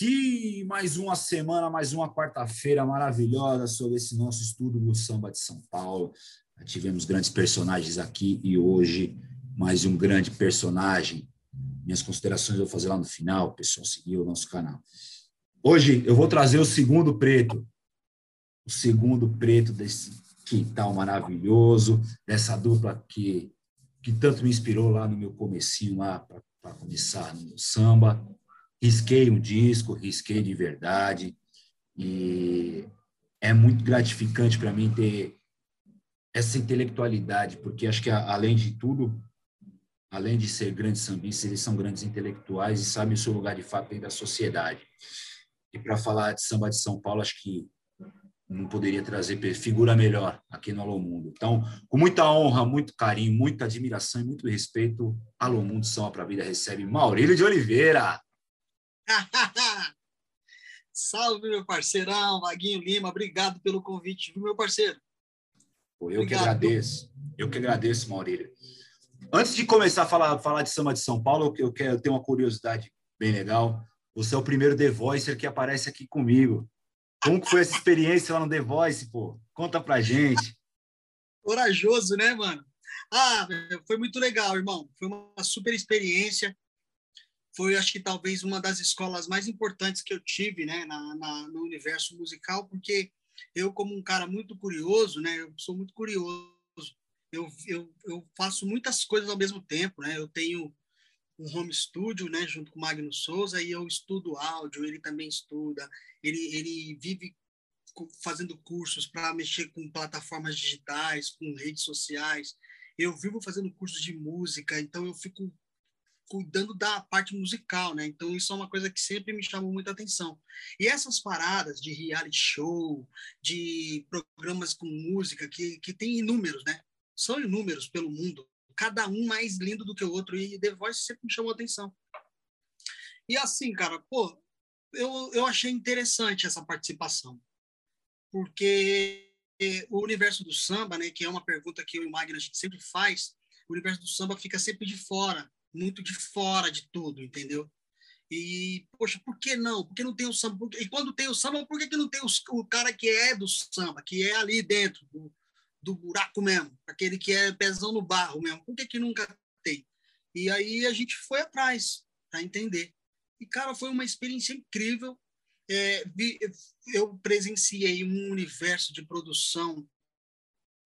aqui mais uma semana, mais uma quarta-feira maravilhosa sobre esse nosso estudo do samba de São Paulo. tivemos grandes personagens aqui e hoje mais um grande personagem. Minhas considerações eu vou fazer lá no final, o pessoal seguiu o nosso canal. Hoje eu vou trazer o segundo preto, o segundo preto desse quintal maravilhoso, dessa dupla que, que tanto me inspirou lá no meu comecinho lá para começar no samba risquei um disco, risquei de verdade, e é muito gratificante para mim ter essa intelectualidade, porque acho que, além de tudo, além de ser grandes sambistas, eles são grandes intelectuais e sabem o seu lugar de fato dentro da sociedade. E para falar de samba de São Paulo, acho que não poderia trazer figura melhor aqui no Alô Mundo. Então, com muita honra, muito carinho, muita admiração e muito respeito, Alô Mundo Samba para a Vida recebe Maurílio de Oliveira. Salve, meu parceirão, Vaguinho Lima. Obrigado pelo convite, viu, meu parceiro? Pô, eu Obrigado. que agradeço. Eu que agradeço, Maurílio. Antes de começar a falar, falar de samba de São Paulo, eu quero ter uma curiosidade bem legal. Você é o primeiro The Voicer que aparece aqui comigo. Como foi essa experiência lá no The Voice, pô? Conta pra gente. Corajoso, né, mano? Ah, foi muito legal, irmão. Foi uma super experiência foi, acho que talvez uma das escolas mais importantes que eu tive, né, na, na, no universo musical, porque eu, como um cara muito curioso, né, eu sou muito curioso, eu, eu, eu faço muitas coisas ao mesmo tempo, né, eu tenho um home studio, né, junto com o Magno Souza, e eu estudo áudio, ele também estuda, ele, ele vive fazendo cursos para mexer com plataformas digitais, com redes sociais, eu vivo fazendo cursos de música, então eu fico cuidando da parte musical, né? Então isso é uma coisa que sempre me chamou muita atenção. E essas paradas de reality show, de programas com música que que tem inúmeros, né? São inúmeros pelo mundo, cada um mais lindo do que o outro e The Voice sempre me chamou atenção. E assim, cara, pô, eu, eu achei interessante essa participação, porque o universo do samba, né, que é uma pergunta que eu e o Magno a gente sempre faz, o universo do samba fica sempre de fora muito de fora de tudo, entendeu? E, poxa, por que não? Por que não tem o samba? E quando tem o samba, por que, que não tem os, o cara que é do samba, que é ali dentro, do, do buraco mesmo, aquele que é pezão no barro mesmo? Por que, que nunca tem? E aí a gente foi atrás para entender. E, cara, foi uma experiência incrível. É, vi, eu presenciei um universo de produção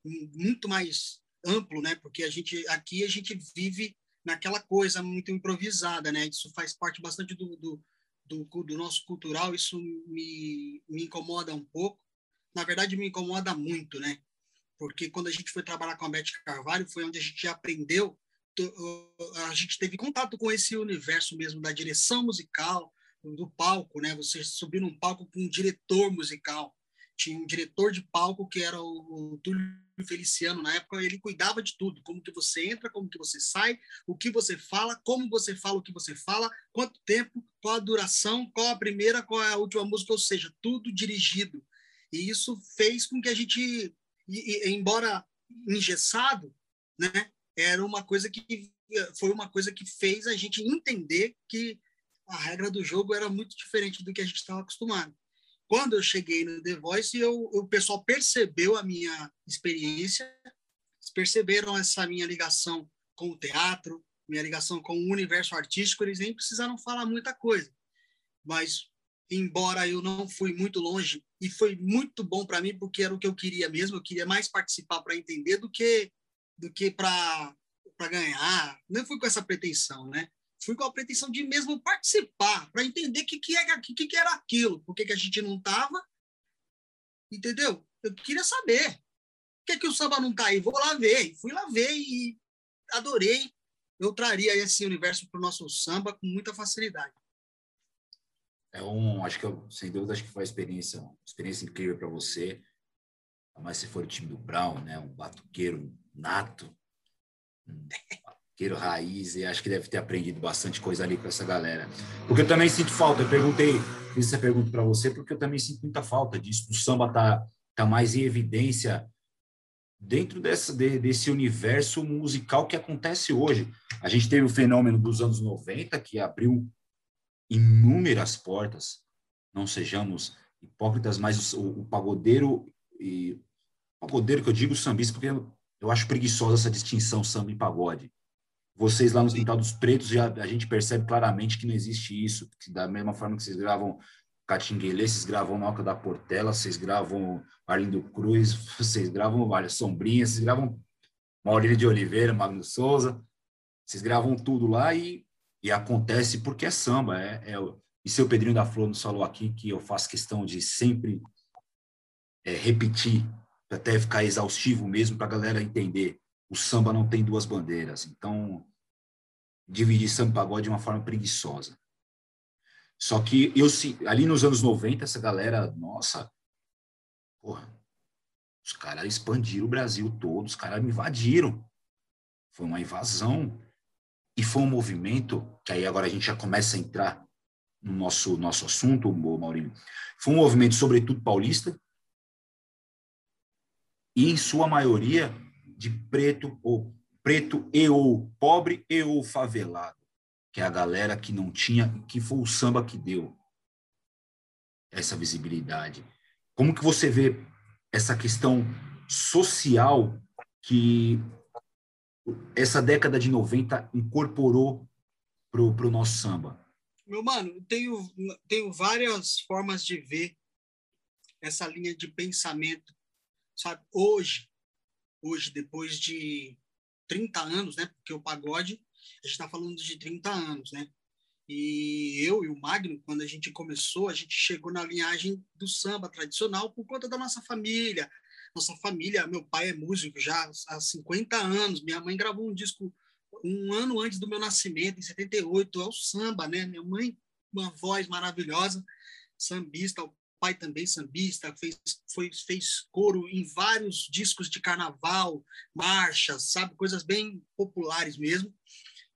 muito mais amplo, né? Porque a gente aqui a gente vive naquela coisa muito improvisada, né? Isso faz parte bastante do, do, do, do nosso cultural, isso me, me incomoda um pouco. Na verdade, me incomoda muito, né? Porque quando a gente foi trabalhar com a Beth Carvalho, foi onde a gente aprendeu, a gente teve contato com esse universo mesmo da direção musical, do palco, né? Você subir num palco com um diretor musical tinha um diretor de palco que era o, o Túlio Feliciano na época, ele cuidava de tudo, como que você entra, como que você sai, o que você fala, como você fala o que você fala, quanto tempo, qual a duração, qual a primeira, qual é a última música, ou seja, tudo dirigido. E isso fez com que a gente, embora engessado, né, era uma coisa que foi uma coisa que fez a gente entender que a regra do jogo era muito diferente do que a gente estava acostumado. Quando eu cheguei no The Voice, eu, o pessoal percebeu a minha experiência, perceberam essa minha ligação com o teatro, minha ligação com o universo artístico, eles nem precisaram falar muita coisa. Mas, embora eu não fui muito longe, e foi muito bom para mim, porque era o que eu queria mesmo, eu queria mais participar para entender do que, do que para ganhar. Não fui com essa pretensão, né? Fui com a pretensão de mesmo participar, para entender o que, que, é, que, que era aquilo, por que, que a gente não estava. Entendeu? Eu queria saber. Por que, que o samba não está aí? Vou lá ver. Fui lá ver e adorei. Eu traria esse universo para o nosso samba com muita facilidade. É um, acho que eu, sem dúvida, acho que foi uma experiência, uma experiência incrível para você. Mas se for o time do Brown, né, um batuqueiro nato, um Queiro Raiz, e acho que deve ter aprendido bastante coisa ali com essa galera. Porque eu também sinto falta, eu perguntei, fiz essa pergunta para você, porque eu também sinto muita falta disso, o samba tá, tá mais em evidência dentro dessa, de, desse universo musical que acontece hoje. A gente teve o fenômeno dos anos 90, que abriu inúmeras portas, não sejamos hipócritas, mas o, o pagodeiro e pagodeiro que eu digo sambista porque eu, eu acho preguiçosa essa distinção samba e pagode. Vocês lá no Quintal dos Pretos já a gente percebe claramente que não existe isso, que da mesma forma que vocês gravam Catinguelê, vocês gravam Noca da Portela, vocês gravam Arlindo Cruz, vocês gravam várias Sombrinhas, vocês gravam Maurílio de Oliveira, Magno Souza, vocês gravam tudo lá e, e acontece porque é samba. É, é, e seu Pedrinho da Flor nos falou aqui que eu faço questão de sempre é, repetir, até ficar exaustivo mesmo, para a galera entender. O samba não tem duas bandeiras. Então, dividir samba e pagode de uma forma preguiçosa. Só que eu ali nos anos 90, essa galera, nossa, porra, os caras expandiram o Brasil todo, os caras me invadiram. Foi uma invasão. E foi um movimento, que aí agora a gente já começa a entrar no nosso, nosso assunto, Maurício. Foi um movimento, sobretudo paulista, e em sua maioria de preto ou preto e ou pobre e ou favelado que é a galera que não tinha, que foi o samba que deu essa visibilidade. Como que você vê essa questão social que essa década de 90 incorporou para o nosso samba? Meu mano, tenho, tenho várias formas de ver essa linha de pensamento, sabe? Hoje, hoje depois de 30 anos, né? Porque o pagode a gente está falando de 30 anos, né? E eu e o Magno, quando a gente começou, a gente chegou na linhagem do samba tradicional por conta da nossa família. Nossa família, meu pai é músico já há 50 anos, minha mãe gravou um disco um ano antes do meu nascimento, em 78, é o samba, né? Minha mãe, uma voz maravilhosa, sambista, pai também sambista, fez, foi, fez coro em vários discos de carnaval, marchas, sabe? Coisas bem populares mesmo.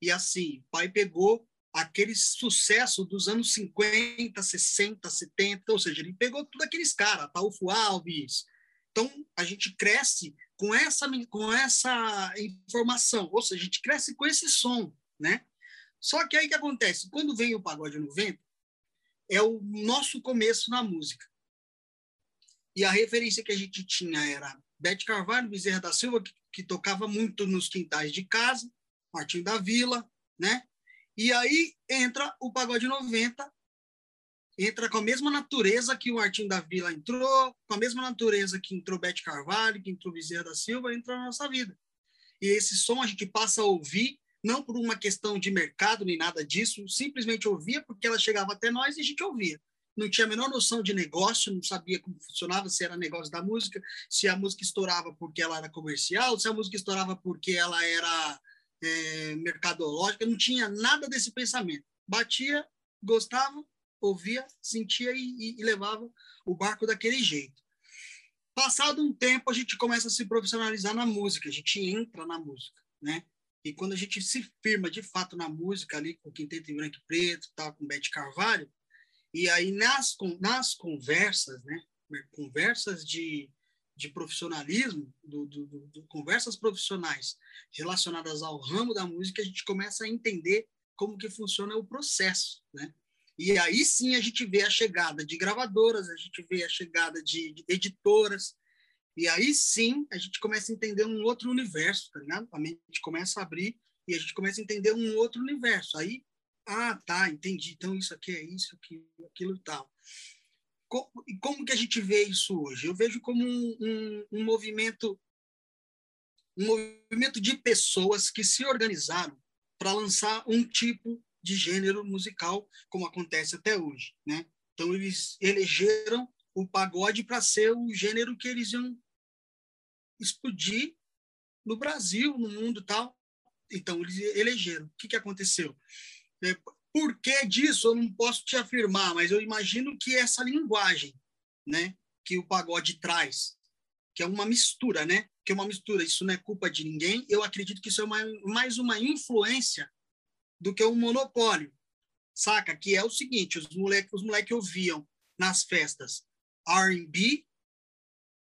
E assim, pai pegou aquele sucesso dos anos 50, 60, 70, ou seja, ele pegou tudo aqueles caras, Taufo Alves. Então, a gente cresce com essa, com essa informação, ou seja, a gente cresce com esse som, né? Só que aí que acontece? Quando vem o pagode 90, é o nosso começo na música. E a referência que a gente tinha era Bete Carvalho, Bezerra da Silva, que, que tocava muito nos quintais de casa, Martinho da Vila, né? E aí entra o Pagode 90, entra com a mesma natureza que o Martinho da Vila entrou, com a mesma natureza que entrou Bete Carvalho, que entrou Bezerra da Silva, entra na nossa vida. E esse som a gente passa a ouvir, não por uma questão de mercado nem nada disso, simplesmente ouvia porque ela chegava até nós e a gente ouvia. Não tinha a menor noção de negócio, não sabia como funcionava, se era negócio da música, se a música estourava porque ela era comercial, se a música estourava porque ela era é, mercadológica, não tinha nada desse pensamento. Batia, gostava, ouvia, sentia e, e, levava o barco daquele jeito. Passado um tempo, a gente começa a se profissionalizar na música, a gente entra na música, né? E quando a gente se firma de fato na música ali com Quinteto em Branco e Preto, tal, com Bete Carvalho, e aí nas, nas conversas, né? Conversas de, de profissionalismo, do, do, do, conversas profissionais relacionadas ao ramo da música, a gente começa a entender como que funciona o processo, né? E aí sim a gente vê a chegada de gravadoras, a gente vê a chegada de, de editoras, e aí sim a gente começa a entender um outro universo, tá ligado? A mente começa a abrir e a gente começa a entender um outro universo. Aí, ah, tá, entendi. Então isso aqui é isso, aquilo, aquilo e tal e como que a gente vê isso hoje? Eu vejo como um, um, um, movimento um movimento de pessoas que se organizaram para lançar um tipo de gênero musical, como acontece até hoje, né? Então eles elegeram o pagode para ser o gênero que eles iam explodir no Brasil, no mundo tal. Então eles elegeram. O que que aconteceu? É, por que disso eu não posso te afirmar, mas eu imagino que essa linguagem, né, que o pagode traz, que é uma mistura, né? Que é uma mistura, isso não é culpa de ninguém. Eu acredito que isso é uma, mais uma influência do que um monopólio. Saca? Que é o seguinte, os moleques os moleque ouviam nas festas R&B,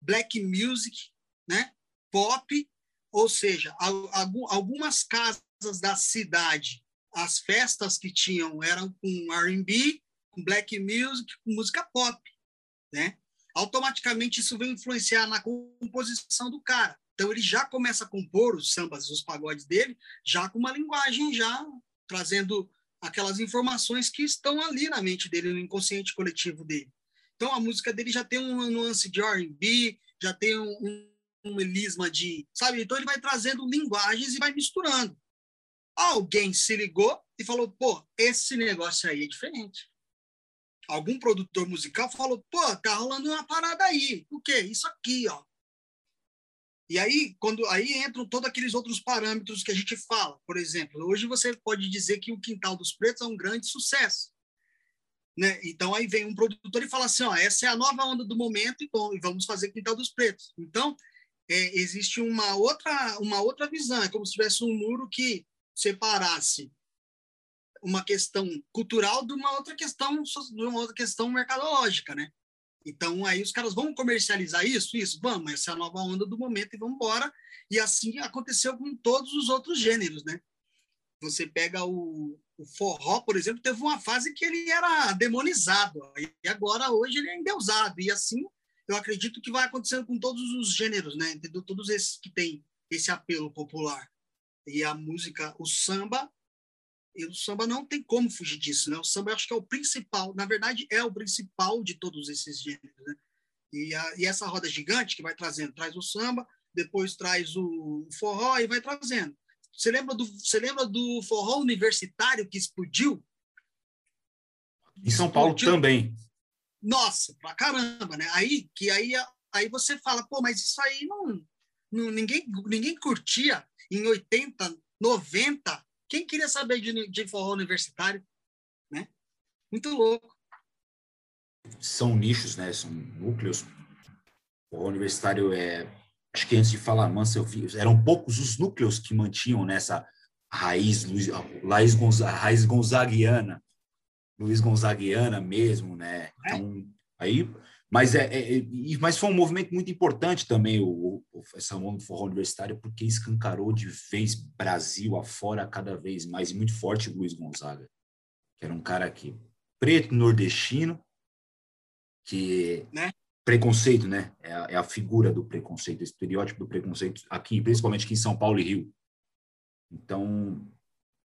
black music, né? Pop, ou seja, algumas casas da cidade as festas que tinham eram com R&B black music, com música pop, né? Automaticamente isso vem influenciar na composição do cara. Então ele já começa a compor os sambas, os pagodes dele, já com uma linguagem já trazendo aquelas informações que estão ali na mente dele, no inconsciente coletivo dele. Então a música dele já tem uma nuance de R&B, já tem um, um, melisma de, sabe? Então ele vai trazendo linguagens e vai misturando. Alguém se ligou e falou, pô, esse negócio aí é diferente. Algum produtor musical falou, pô, tá rolando uma parada aí. O quê? Isso aqui, ó. E aí, quando aí entram todos aqueles outros parâmetros que a gente fala. Por exemplo, hoje você pode dizer que o Quintal dos Pretos é um grande sucesso. Né? Então aí vem um produtor e fala assim, ó, essa é a nova onda do momento e, bom, e vamos fazer Quintal dos Pretos. Então é, existe uma outra uma outra visão, é como se tivesse um muro que separasse uma questão cultural de uma outra questão de uma outra questão mercadológica, né? Então aí os caras vão comercializar isso, isso, vamos, essa é a nova onda do momento e vamos embora. E assim aconteceu com todos os outros gêneros, né? Você pega o, o forró, por exemplo, teve uma fase que ele era demonizado e agora hoje ele é endeusado e assim eu acredito que vai acontecendo com todos os gêneros, né? Todos esses que têm esse apelo popular e a música, o samba, e o samba não tem como fugir disso, né? O samba eu acho que é o principal, na verdade é o principal de todos esses gêneros, né? E, a, e essa roda gigante que vai trazendo, traz o samba, depois traz o forró e vai trazendo. Você lembra do, você lembra do forró universitário que explodiu? Em São Paulo explodiu. também. Nossa, pra caramba, né? Aí que aí aí você fala, pô, mas isso aí não, não ninguém ninguém curtia em 80, 90, quem queria saber de, de forró universitário? Né? Muito louco. São nichos, né? São núcleos. O universitário é. Acho que antes de falar mansa, eu vi, eram poucos os núcleos que mantinham nessa raiz, Luiz, raiz, Gonzaga, raiz gonzaguiana, Luiz Gonzaguiana mesmo, né? É. Então, aí mas, é, é, é mas foi um movimento muito importante também, o, o, essa onda do forró universitário, porque escancarou de vez Brasil afora cada vez mais, e muito forte o Luiz Gonzaga, que era um cara aqui, preto, nordestino, que né? preconceito, né? É a, é a, figura do preconceito, o estereótipo do preconceito aqui, principalmente aqui em São Paulo e Rio. Então,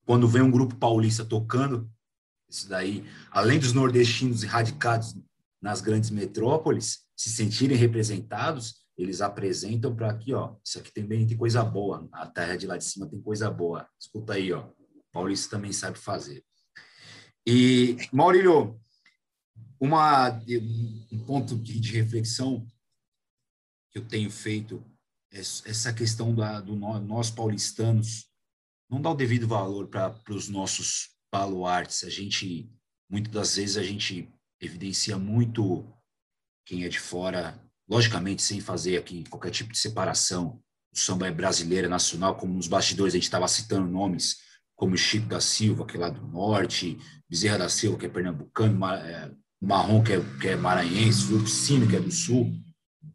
quando vem um grupo paulista tocando, isso daí, além dos nordestinos erradicados nas grandes metrópoles se sentirem representados, eles apresentam para aqui, ó, isso aqui também tem coisa boa, a terra de lá de cima tem coisa boa. Escuta aí, ó, Paulista também sabe fazer. E, Maurílio, uma, um ponto de, de reflexão que eu tenho feito é essa questão da, do nós paulistanos não dá o devido valor para os nossos baluartes. A gente, muitas das vezes, a gente evidencia muito quem é de fora, logicamente sem fazer aqui qualquer tipo de separação. O samba é brasileiro, é nacional, como nos bastidores a gente estava citando nomes como Chico da Silva, que é lá do norte, Bezerra da Silva, que é pernambucano, é, Marrom, que é, que é maranhense, Lupicínio, que é do sul.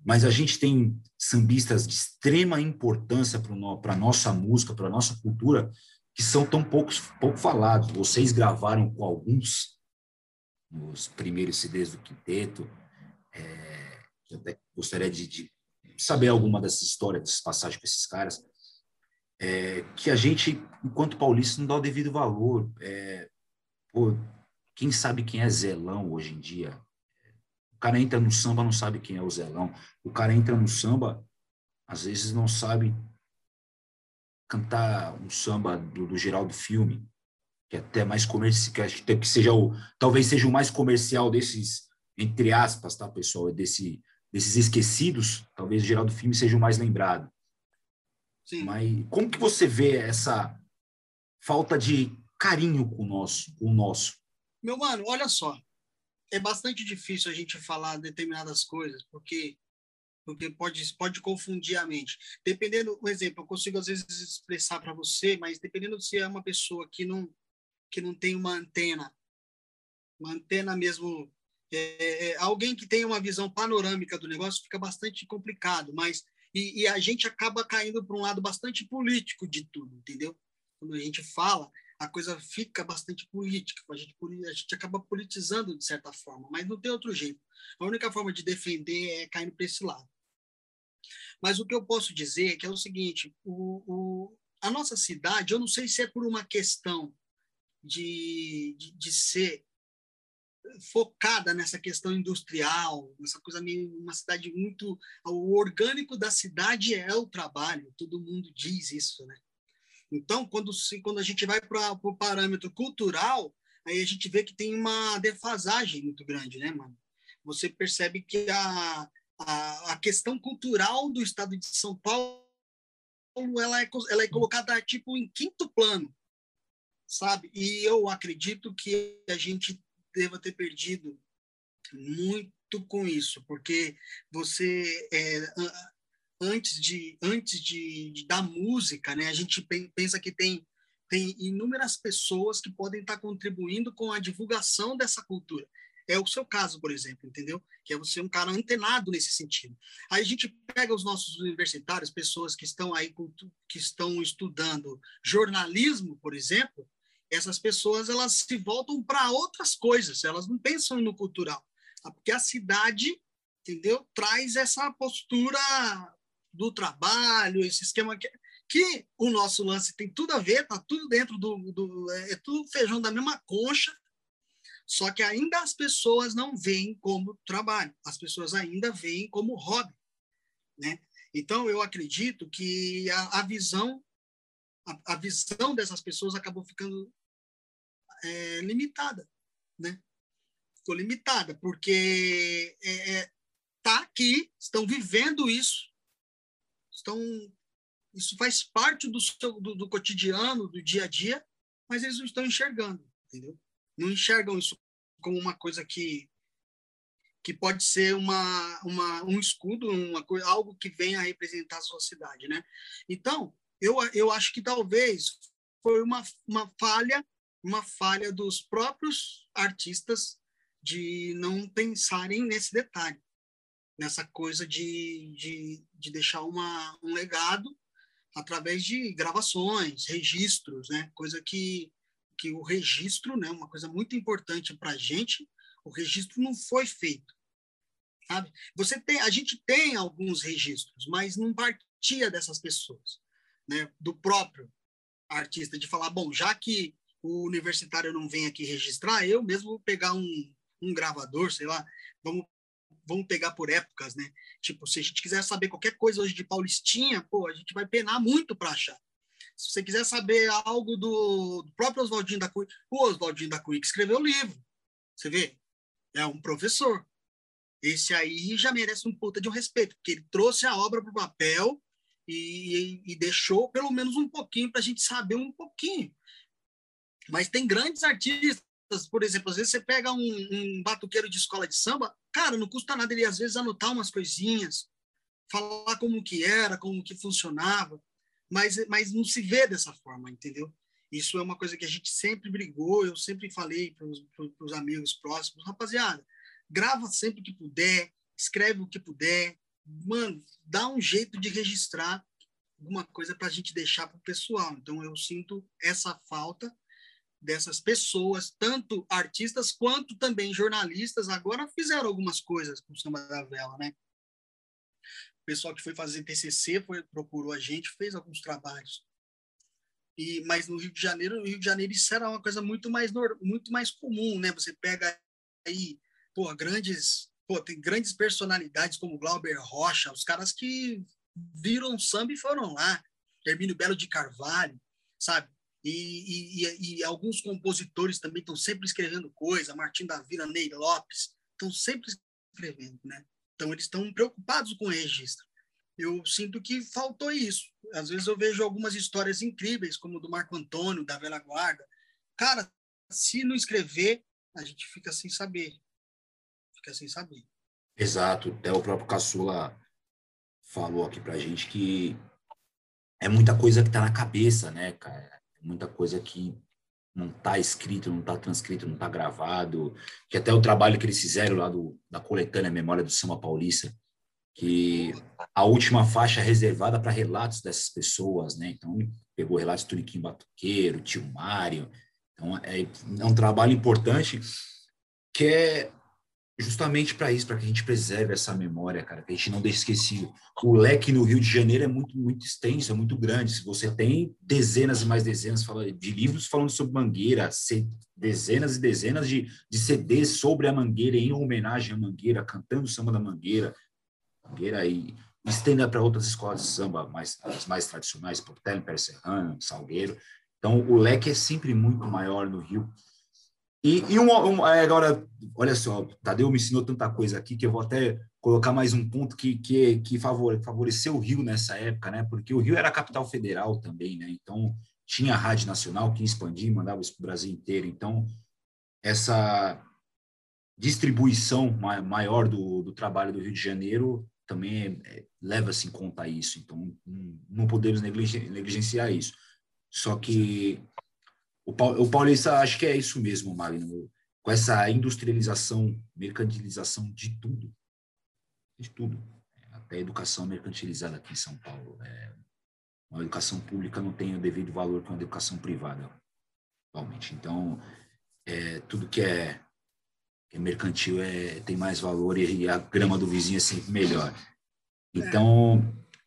Mas a gente tem sambistas de extrema importância para a nossa música, para a nossa cultura, que são tão poucos, pouco falados. Vocês gravaram com alguns, nos primeiros CDs do quinteto. É, eu até gostaria de, de, saber alguma dessas histórias, dessas passagens com esses caras, é, que a gente, enquanto paulista, não dá o devido valor. É, pô, quem sabe quem é Zelão hoje em dia? O cara entra no samba, não sabe quem é o Zelão. O cara entra no samba, às vezes não sabe cantar um samba do, do Geraldo Filme, que é até mais comercial, que, que seja o, talvez seja o mais comercial desses, entre aspas, tá, pessoal, desse, desses esquecidos, talvez o Geraldo Filme seja o mais lembrado. Sim. Mas como que você vê essa falta de carinho com o nosso, com o nosso? Meu mano, olha só, é bastante difícil a gente falar determinadas coisas, porque porque pode pode confundir a mente. Dependendo, um exemplo, eu consigo às vezes expressar para você, mas dependendo se é uma pessoa que não que não tem uma antena, uma antena mesmo. É, é, alguém que tem uma visão panorâmica do negócio fica bastante complicado, mas e, e a gente acaba caindo para um lado bastante político de tudo, entendeu? Quando a gente fala, a coisa fica bastante política, a gente, a gente acaba politizando de certa forma, mas não tem outro jeito. A única forma de defender é caindo para esse lado. Mas o que eu posso dizer é que é o seguinte: o, o, a nossa cidade, eu não sei se é por uma questão de, de, de ser focada nessa questão industrial, essa coisa meio uma cidade muito o orgânico da cidade é o trabalho, todo mundo diz isso, né? Então, quando quando a gente vai para o parâmetro cultural, aí a gente vê que tem uma defasagem muito grande, né, mano? Você percebe que a, a, a questão cultural do estado de São Paulo ela é, ela é colocada tipo em quinto plano, sabe? E eu acredito que a gente deva ter perdido muito com isso, porque você é, antes de antes de, de, da música, né? A gente pensa que tem tem inúmeras pessoas que podem estar contribuindo com a divulgação dessa cultura. É o seu caso, por exemplo, entendeu? Que é você um cara antenado nesse sentido. Aí a gente pega os nossos universitários, pessoas que estão aí que estão estudando jornalismo, por exemplo, essas pessoas elas se voltam para outras coisas, elas não pensam no cultural, tá? porque a cidade, entendeu, traz essa postura do trabalho, esse esquema que, que o nosso lance tem tudo a ver, tá tudo dentro do, do é, é tudo feijão da mesma concha, só que ainda as pessoas não veem como trabalho, as pessoas ainda veem como hobby, né? Então eu acredito que a, a visão a, a, visão dessas pessoas acabou ficando é, limitada, né? Ficou limitada, porque é, é, tá aqui, estão vivendo isso, estão, isso faz parte do, seu, do, do cotidiano, do dia a dia, mas eles não estão enxergando, entendeu? Não enxergam isso como uma coisa que que pode ser uma, uma um escudo, uma coisa, algo que venha a representar a sua cidade, né? Então, eu, eu acho que talvez foi uma, uma falha uma falha dos próprios artistas de não pensarem nesse detalhe, nessa coisa de, de, de deixar uma, um legado através de gravações, registros, né? Coisa que, que o registro, né? Uma coisa muito importante para a gente, o registro não foi feito, sabe? Você tem, a gente tem alguns registros, mas não partia dessas pessoas, né? Do próprio artista de falar, bom, já que o universitário não vem aqui registrar, eu mesmo vou pegar um, um gravador, sei lá, vamos, vamos pegar por épocas, né? Tipo, se a gente quiser saber qualquer coisa hoje de Paulistinha, pô, a gente vai penar muito para achar. Se você quiser saber algo do, próprio Oswaldinho da Cunha, o Oswaldinho da Cunha que escreveu o livro, você vê? É um professor. Esse aí já merece um puta de um respeito, porque ele trouxe a obra para o papel e, e, deixou pelo menos um pouquinho para a gente saber um pouquinho. Mas tem grandes artistas, por exemplo, às vezes você pega um, um batuqueiro de escola de samba, cara, não custa nada ele às vezes anotar umas coisinhas, falar como que era, como que funcionava, mas, mas não se vê dessa forma, entendeu? Isso é uma coisa que a gente sempre brigou, eu sempre falei para os amigos próximos, rapaziada, grava sempre que puder, escreve o que puder, mano, dá um jeito de registrar alguma coisa para a gente deixar para o pessoal. Então eu sinto essa falta dessas pessoas, tanto artistas quanto também jornalistas, agora fizeram algumas coisas com o Samba da Vela, né? O pessoal que foi fazer TCC foi, procurou a gente, fez alguns trabalhos. E, mas no Rio de Janeiro, no Rio de Janeiro isso era uma coisa muito mais muito mais comum, né? Você pega aí, pô, grandes, pô, tem grandes personalidades como Glauber Rocha, os caras que viram samba e foram lá, Hermínio Belo de Carvalho, sabe? E, e, e, alguns compositores também estão sempre escrevendo coisa, Martim da Vila, Ney Lopes, estão sempre escrevendo, né? Então, eles estão preocupados com o registro. Eu sinto que faltou isso. Às vezes eu vejo algumas histórias incríveis, como do Marco Antônio, da Velha Guarda. Cara, se não escrever, a gente fica sem saber. Fica sem saber. Exato. Até o próprio Caçula falou aqui pra gente que é muita coisa que tá na cabeça, né, cara? Muita coisa que não está escrito, não está transcrito, não está gravado, que até o trabalho que eles fizeram lá do, da coletânea Memória do Samba Paulista, que a última faixa reservada para relatos dessas pessoas, né? Então, pegou relatos do Turiquim Batuqueiro, Tio Mário. Então, é, é um trabalho importante que é justamente para isso, para que a gente preserve essa memória, cara, que a gente não deixe esquecido. O leque no Rio de Janeiro é muito, muito extenso, é muito grande. Se você tem dezenas e mais dezenas de livros falando sobre Mangueira, dezenas e dezenas de, de CDs sobre a Mangueira, em homenagem à Mangueira, cantando o samba da Mangueira, Mangueira e estenda para outras escolas de samba mais, as mais tradicionais, Portela, Império Serrano, Salgueiro. Então, o leque é sempre muito maior no Rio. E, e um, um, agora, olha só, Tadeu me ensinou tanta coisa aqui que eu vou até colocar mais um ponto que, que, que favoreceu o Rio nessa época, né? Porque o Rio era capital federal também, né? Então, tinha a Rádio Nacional que expandia, mandava isso para o Brasil inteiro. Então, essa distribuição maior do, do trabalho do Rio de Janeiro também é, é, leva-se em conta isso. Então, não podemos negligenciar isso. Só que o, Paulista, acho que é isso mesmo, Magno, com essa industrialização, mercantilização de tudo, de tudo, até a educação mercantilizada aqui em São Paulo. É, uma educação pública não tem o devido valor que uma educação privada, atualmente. Então, é, tudo que é, que é mercantil é, tem mais valor e, e a grama do vizinho é sempre melhor. Então,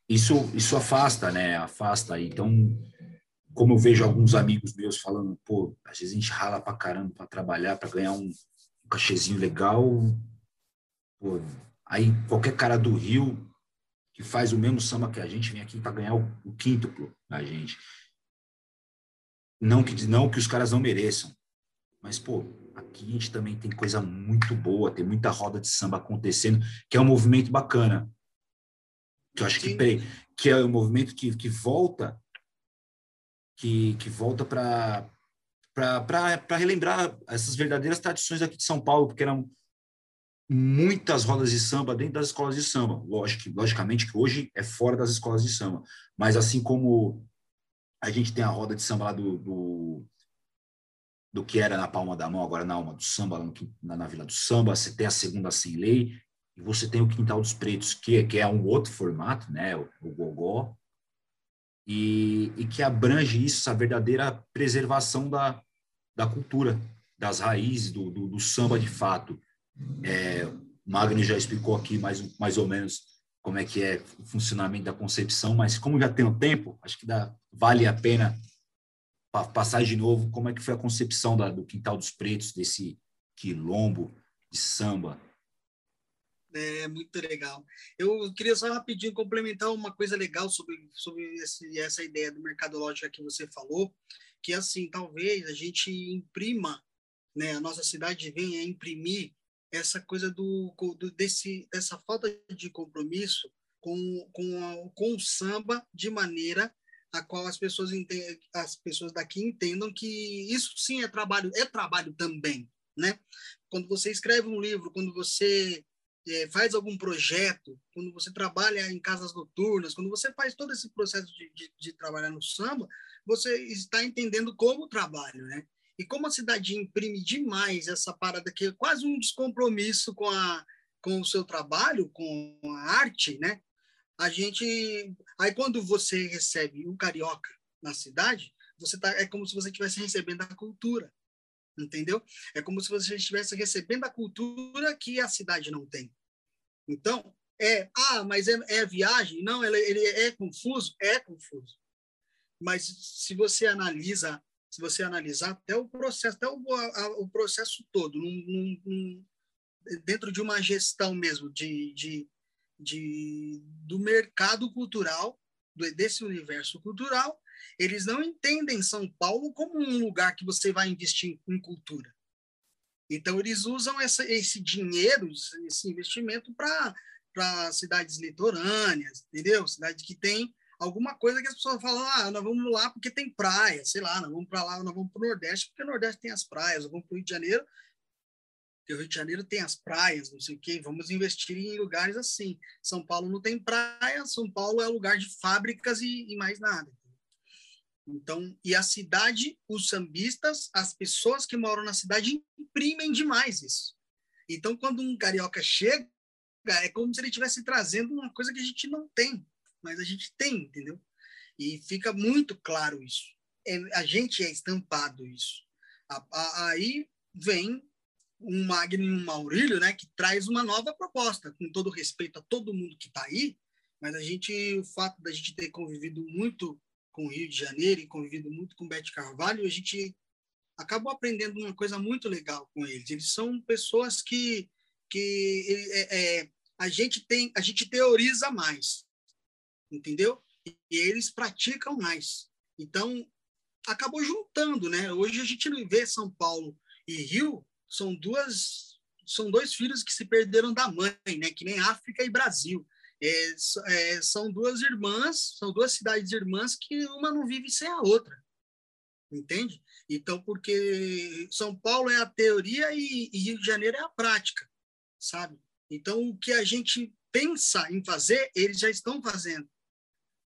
isso, isso afasta, né? Afasta. Então, como eu vejo alguns amigos meus falando, pô, às vezes a gente rala pra caramba para trabalhar, para ganhar um, um cachezinho legal. Pô, aí qualquer cara do Rio que faz o mesmo samba que a gente vem aqui para ganhar o, o quíntuplo da gente. Não que, não que os caras não mereçam, mas, pô, aqui a gente também tem coisa muito boa, tem muita roda de samba acontecendo, que é um movimento bacana. Que eu acho que, que é um movimento que, que volta que, que volta para relembrar essas verdadeiras tradições aqui de São Paulo, porque eram muitas rodas de samba dentro das escolas de samba. Lógico, logicamente que hoje é fora das escolas de samba, mas assim como a gente tem a roda de samba lá do, do, do que era na palma da mão, agora na alma do samba, lá no, na, na Vila do Samba, você tem a segunda sem lei, e você tem o Quintal dos Pretos, que, que é um outro formato, né, o, o gogó, e, e que abrange isso, essa verdadeira preservação da, da cultura, das raízes do, do, do samba de fato. É, Magno já explicou aqui mais, mais ou menos como é que é o funcionamento da concepção, mas como já tem o tempo, acho que dá, vale a pena passar de novo como é que foi a concepção da, do Quintal dos Pretos, desse quilombo de samba, é muito legal. Eu queria só rapidinho complementar uma coisa legal sobre, sobre esse, essa ideia do mercadológica que você falou, que assim, talvez a gente imprima, né, a nossa cidade venha imprimir essa coisa do, do desse dessa falta de compromisso com, com, a, com o samba de maneira a qual as pessoas as pessoas daqui entendam que isso sim é trabalho, é trabalho também, né? Quando você escreve um livro, quando você é, faz algum projeto, quando você trabalha em casas noturnas, quando você faz todo esse processo de, de, de trabalhar no samba, você está entendendo como trabalho, né? E como a cidade imprime demais essa parada que é quase um descompromisso com, a, com o seu trabalho, com a arte, né? A gente. Aí quando você recebe um carioca na cidade, você tá, é como se você estivesse recebendo a cultura entendeu? É como se você estivesse recebendo a cultura que a cidade não tem. Então, é, ah, mas é, é viagem? Não, ele, ele é confuso? É confuso. Mas se você analisa, se você analisar até o processo, até o, a, o processo todo, num, num, num, dentro de uma gestão mesmo de, de, de, do mercado cultural, desse universo cultural, eles não entendem São Paulo como um lugar que você vai investir em, cultura. Então, eles usam essa, esse dinheiro, esse investimento para cidades litorâneas, entendeu? Cidades que tem alguma coisa que as pessoas falam, ah, nós vamos lá porque tem praia, sei lá, nós vamos para lá, nós vamos para o Nordeste porque o Nordeste tem as praias, nós vamos para o Rio de Janeiro porque o Rio de Janeiro tem as praias, não sei o quê, vamos investir em lugares assim. São Paulo não tem praia, São Paulo é lugar de fábricas e, e mais nada. Então, e a cidade, os sambistas, as pessoas que moram na cidade imprimem demais isso. Então, quando um carioca chega, é como se ele estivesse trazendo uma coisa que a gente não tem, mas a gente tem, entendeu? E fica muito claro isso. É, a gente é estampado isso. A, a, aí vem um Magno e um Maurílio, né, que traz uma nova proposta, com todo respeito a todo mundo que está aí, mas a gente, o fato da gente ter convivido muito com o Rio de Janeiro e convivido muito com Bete Carvalho, a gente acabou aprendendo uma coisa muito legal com eles. Eles são pessoas que, que é, é, a gente tem, a gente teoriza mais, entendeu? E eles praticam mais. Então acabou juntando, né? Hoje a gente não vê São Paulo e Rio são duas são dois filhos que se perderam da mãe, né? Que nem África e Brasil. É, é, são duas irmãs, são duas cidades irmãs que uma não vive sem a outra, entende? Então, porque São Paulo é a teoria e, e Rio de Janeiro é a prática, sabe? Então, o que a gente pensa em fazer, eles já estão fazendo,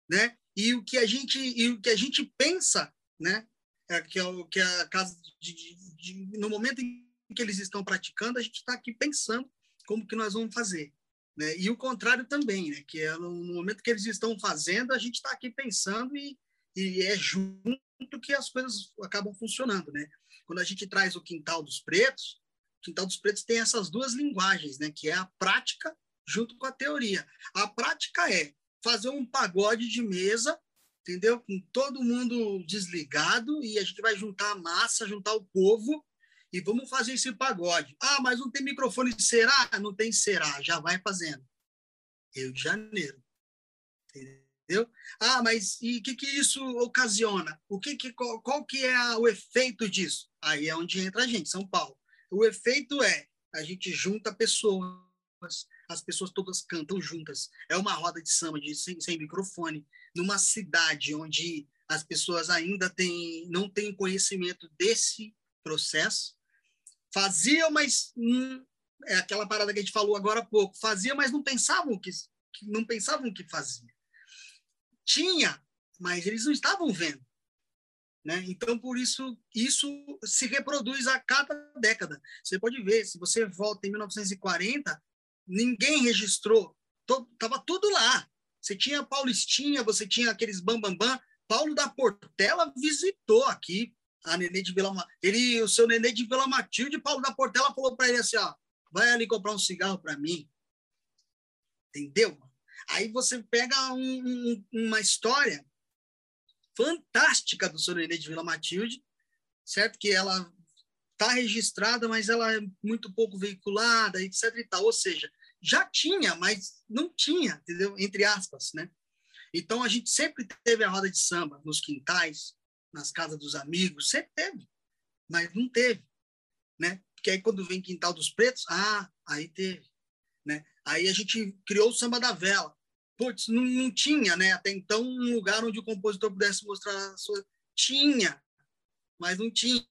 né? E o que a gente e o que a gente pensa, né? É que é o que é a casa de, de, de, no momento em que eles estão praticando, a gente está aqui pensando como que nós vamos fazer, né? E o contrário também, né? Que é no momento que eles estão fazendo, a gente está aqui pensando e, e é junto que as coisas acabam funcionando, né? Quando a gente traz o quintal dos pretos, o quintal dos pretos tem essas duas linguagens, né? Que é a prática junto com a teoria. A prática é fazer um pagode de mesa, entendeu? Com todo mundo desligado e a gente vai juntar a massa, juntar o povo e vamos fazer esse pagode. Ah, mas não tem microfone, será? Não tem será, já vai fazendo. Rio de Janeiro. Entendeu? Ah, mas e o que, que isso ocasiona? O que, que qual, qual que é a, o efeito disso? Aí é onde entra a gente, São Paulo. O efeito é a gente junta pessoas, as pessoas todas cantam juntas. É uma roda de samba de, sem, sem microfone, numa cidade onde as pessoas ainda têm, não têm conhecimento desse processo. Faziam, mas hum, é aquela parada que a gente falou agora há pouco. Fazia, mas não pensavam que não pensavam que fazia. Tinha, mas eles não estavam vendo. Né? Então, por isso, isso se reproduz a cada década. Você pode ver, se você volta em 1940, ninguém registrou, estava tudo lá. Você tinha Paulistinha, você tinha aqueles bambambam. Bam, bam. Paulo da Portela visitou aqui a Nenê de Vila ele O seu Nenê de Vila Matilde, Paulo da Portela falou para ele assim: ó, vai ali comprar um cigarro para mim. Entendeu? Aí você pega um, um, uma história fantástica do seu Nenê de Vila Matilde, certo? Que ela está registrada, mas ela é muito pouco veiculada, etc. E tal. Ou seja, já tinha, mas não tinha, entendeu? Entre aspas, né? Então a gente sempre teve a roda de samba nos quintais, nas casas dos amigos, sempre teve, mas não teve, né? Porque aí quando vem Quintal dos Pretos, ah, aí teve, né? Aí a gente criou o samba da vela. Putz, não, não tinha, né? Até então um lugar onde o compositor pudesse mostrar sua tinha, mas não tinha.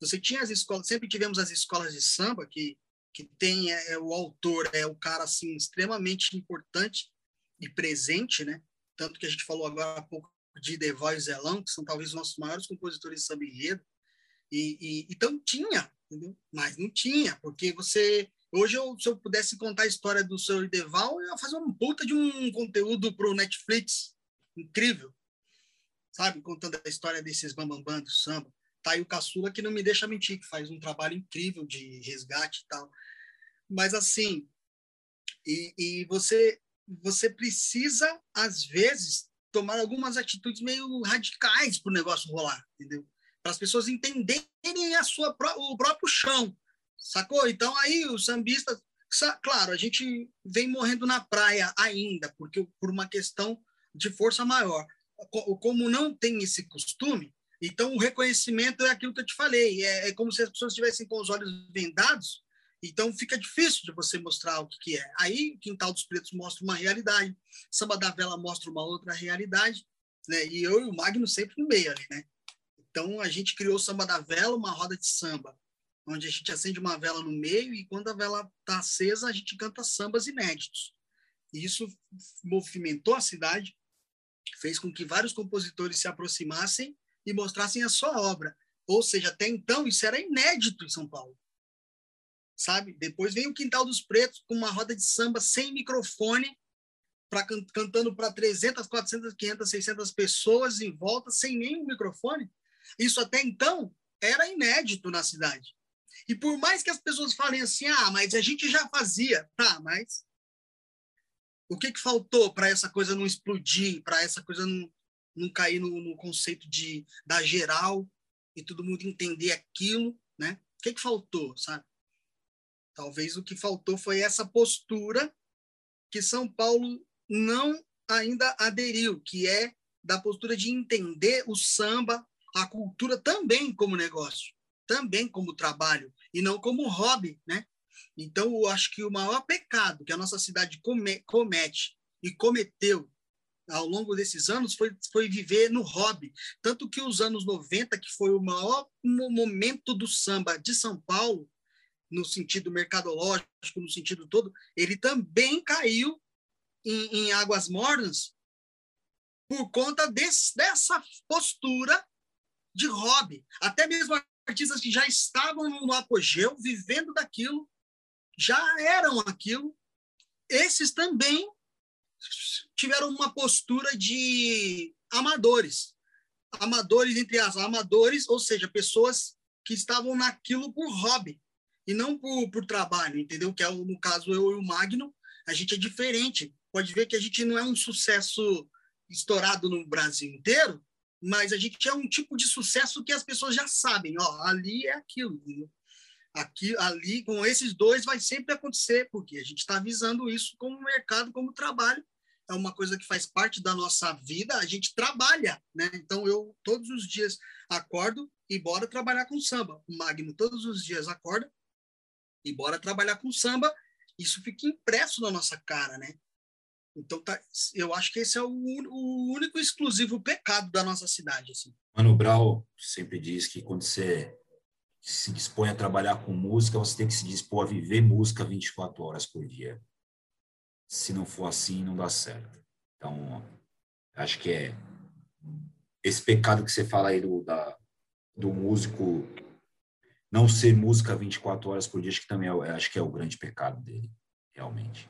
Você tinha as escolas, sempre tivemos as escolas de samba que que tem é, é, o autor é o cara assim extremamente importante e presente, né? Tanto que a gente falou agora há pouco de Devoy e Zelão, que são talvez os nossos maiores compositores de samba enredo. E, e, então tinha, entendeu? Mas não tinha, porque você hoje eu, se eu pudesse contar a história do seu Deval, eu ia fazer uma puta de um conteúdo pro Netflix incrível, sabe? Contando a história desses bambambam do samba. Tá aí o Caçula que não me deixa mentir, que faz um trabalho incrível de resgate e tal. Mas assim, e, e você você precisa às vezes tomar algumas atitudes meio radicais para o negócio rolar, entendeu? Para as pessoas entenderem a sua o próprio chão, sacou? Então aí o sambista, claro, a gente vem morrendo na praia ainda, porque por uma questão de força maior. Como não tem esse costume, então o reconhecimento é aquilo que eu te falei, é, é como se as pessoas estivessem com os olhos vendados então fica difícil de você mostrar o que, que é. Aí Quintal dos Pretos mostra uma realidade, Samba da Vela mostra uma outra realidade, né? E eu e o Magno sempre no meio ali, né? Então a gente criou o Samba da Vela, uma roda de samba, onde a gente acende uma vela no meio e quando a vela está acesa a gente canta sambas inéditos. E isso movimentou a cidade, fez com que vários compositores se aproximassem e mostrassem a sua obra. Ou seja, até então isso era inédito em São Paulo sabe? Depois vem o Quintal dos Pretos com uma roda de samba sem microfone pra, cantando para 300, 400, 500, 600 pessoas em volta, sem nenhum microfone. Isso até então era inédito na cidade. E por mais que as pessoas falem assim, ah, mas a gente já fazia, tá, mas o que, que faltou para essa coisa não explodir, para essa coisa não, não cair no, no, conceito de da geral e todo mundo entender aquilo, né? O que, que faltou, sabe? Talvez o que faltou foi essa postura que São Paulo não ainda aderiu, que é da postura de entender o samba, a cultura também como negócio, também como trabalho e não como hobby, né? Então, eu acho que o maior pecado que a nossa cidade come, comete e cometeu ao longo desses anos foi, foi viver no hobby. Tanto que os anos 90, que foi o maior momento do samba de São Paulo, no sentido mercadológico, no sentido todo, ele também caiu em, em águas mornas por conta desse, dessa postura de hobby. Até mesmo artistas que já estavam no apogeu, vivendo daquilo, já eram aquilo, esses também tiveram uma postura de amadores. Amadores, entre as amadores, ou seja, pessoas que estavam naquilo por hobby e não por, por trabalho, entendeu? Que é no caso eu e o Magno, a gente é diferente. Pode ver que a gente não é um sucesso estourado no Brasil inteiro, mas a gente é um tipo de sucesso que as pessoas já sabem, ó, ali é aquilo. Entendeu? Aqui, ali, com esses dois vai sempre acontecer, porque a gente está visando isso como mercado, como trabalho. É uma coisa que faz parte da nossa vida, a gente trabalha, né? Então, eu todos os dias acordo e bora trabalhar com samba. O Magno todos os dias acorda e bora trabalhar com samba. Isso fica impresso na nossa cara, né? Então, tá, eu acho que esse é o, o único exclusivo pecado da nossa cidade. Assim. Mano Brau sempre diz que quando você se dispõe a trabalhar com música, você tem que se dispor a viver música 24 horas por dia. Se não for assim, não dá certo. Então, acho que é esse pecado que você fala aí do, da, do músico não ser música 24 horas por dia, acho que também é, acho que é o grande pecado dele, realmente.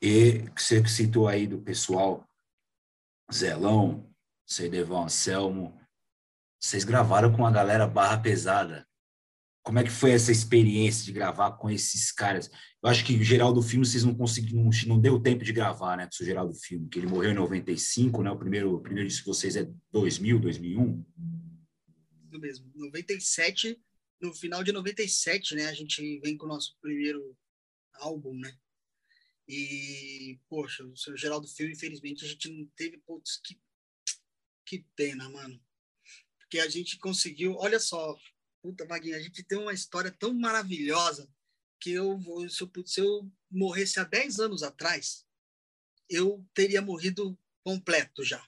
E você citou aí do pessoal, Zelão, Ceidevão Anselmo, vocês gravaram com a galera barra pesada. Como é que foi essa experiência de gravar com esses caras? Eu acho que o Geraldo Filme vocês não conseguiram, não, deu tempo de gravar, né, com o Geraldo Filme, que ele morreu em 95, né? O primeiro, o primeiro disco de vocês é 2000, 2001. Mesmo. 97, no final de 97, né, a gente vem com o nosso primeiro álbum, né? E, poxa, o seu Geraldo Filme, infelizmente, a gente não teve, putz, que, que pena, mano porque a gente conseguiu. Olha só, puta, Vaguinho, a gente tem uma história tão maravilhosa que eu, se eu, se eu morresse há 10 anos atrás, eu teria morrido completo já.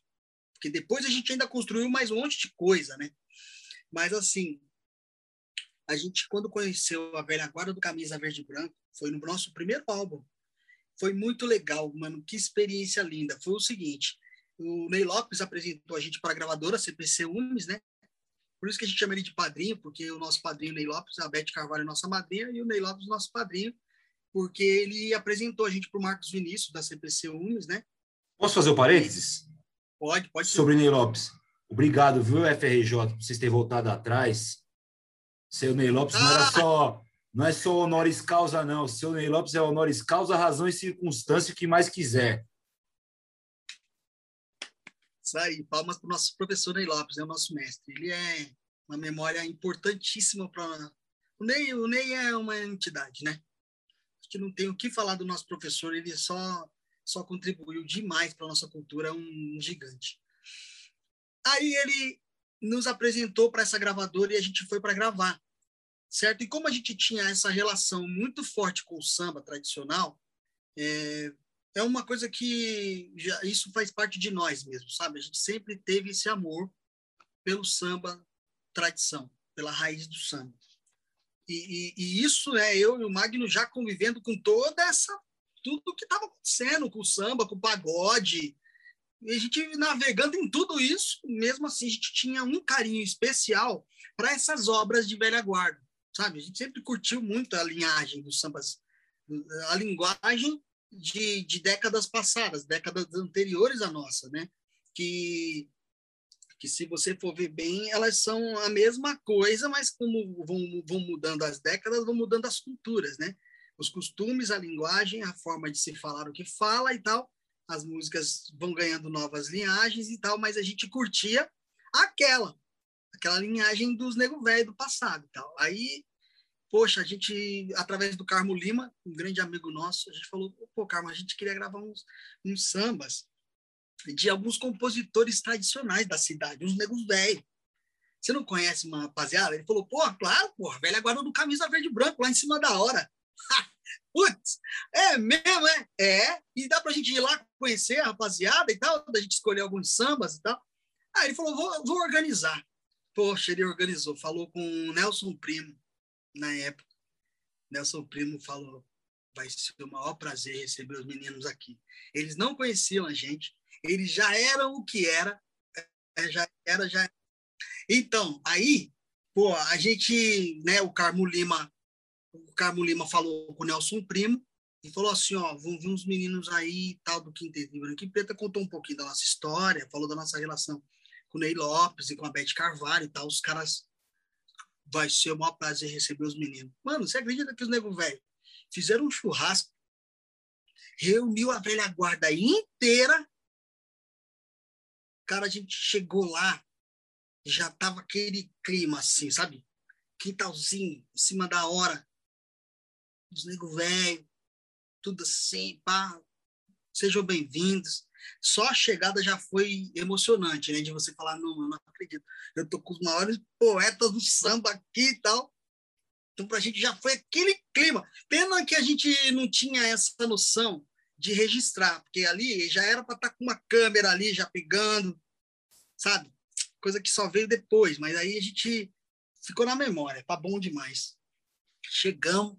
Porque depois a gente ainda construiu mais um monte de coisa, né? Mas assim, a gente, quando conheceu a velha guarda do Camisa Verde e Branco, foi no nosso primeiro álbum. Foi muito legal, mano. Que experiência linda. Foi o seguinte: o Ney Lopes apresentou a gente para a gravadora CPC Unis, né? Por isso que a gente chama ele de padrinho, porque o nosso padrinho Ney Lopes, a Beth Carvalho é nossa madrinha, e o Ney Lopes nosso padrinho, porque ele apresentou a gente para o Marcos Vinícius, da CPC Unis, né? Posso fazer o um parênteses? Pode, pode. Sobre Ney Lopes. Obrigado, viu, FRJ, por vocês terem voltado atrás. Seu Ney Lopes não era ah! só não é só honoris causa, não. Seu Ney Lopes é honoris causa, razão e circunstância, o que mais quiser. Isso aí, palmas para o nosso professor Ney Lopes, é o nosso mestre. Ele é uma memória importantíssima para. O Ney, o Ney é uma entidade, né? A gente não tem o que falar do nosso professor, ele só, só contribuiu demais para a nossa cultura, é um gigante. Aí ele nos apresentou para essa gravadora e a gente foi para gravar, certo? E como a gente tinha essa relação muito forte com o samba tradicional, é, é uma coisa que já, isso faz parte de nós mesmo, sabe? A gente sempre teve esse amor pelo samba tradição, pela raiz do samba. E, e, e isso é eu e o Magno já convivendo com toda essa tudo que estava acontecendo com o samba, com o pagode, e a gente navegando em tudo isso, mesmo assim a gente tinha um carinho especial para essas obras de velha guarda, sabe? A gente sempre curtiu muito a linhagem dos sambas, a linguagem de, de décadas passadas, décadas anteriores à nossa, né? Que que se você for ver bem, elas são a mesma coisa, mas como vão, vão mudando as décadas, vão mudando as culturas, né? Os costumes, a linguagem, a forma de se falar o que fala e tal, as músicas vão ganhando novas linhagens e tal, mas a gente curtia aquela, aquela linhagem dos nego velho do passado e tal. Aí, poxa, a gente, através do Carmo Lima, um grande amigo nosso, a gente falou, pô, Carmo, a gente queria gravar uns, uns sambas de alguns compositores tradicionais da cidade, uns negros velhos. Você não conhece uma rapaziada? Ele falou, pô, claro, porra, velho agora do camisa verde e branco, lá em cima da hora. Putz, é mesmo, é? É, e dá pra gente ir lá conhecer a rapaziada e tal, da gente escolher alguns sambas e tal. Aí ele falou, vou, vou organizar. Poxa, ele organizou, falou com o Nelson Primo, na época. Nelson Primo falou, vai ser o maior prazer receber os meninos aqui. Eles não conheciam a gente, eles já eram o que era, é, já era, já. Então, aí, pô, a gente, né, o Carmo Lima, o Carmo Lima falou com o Nelson Primo e falou assim, ó, vão vir uns meninos aí, tal, do Quinteto de Branco e Preta, contou um pouquinho da nossa história, falou da nossa relação com o Ney Lopes e com a Beth Carvalho e tal, os caras vai ser o maior prazer receber os meninos. Mano, você acredita que os negros velho fizeram um churrasco, reuniu a velha guarda inteira Cara, a gente chegou lá, já tava aquele clima assim, sabe? Quintalzinho, em cima da hora. Os nego velho, tudo assim, pá. Sejam bem-vindos. Só a chegada já foi emocionante, né? De você falar, não, eu não acredito. Eu tô com os maiores poetas do samba aqui e tal. Então, para a gente já foi aquele clima. Pena que a gente não tinha essa noção de registrar, porque ali já era para estar tá com uma câmera ali já pegando, sabe? Coisa que só veio depois, mas aí a gente ficou na memória, tá bom demais. Chegamos,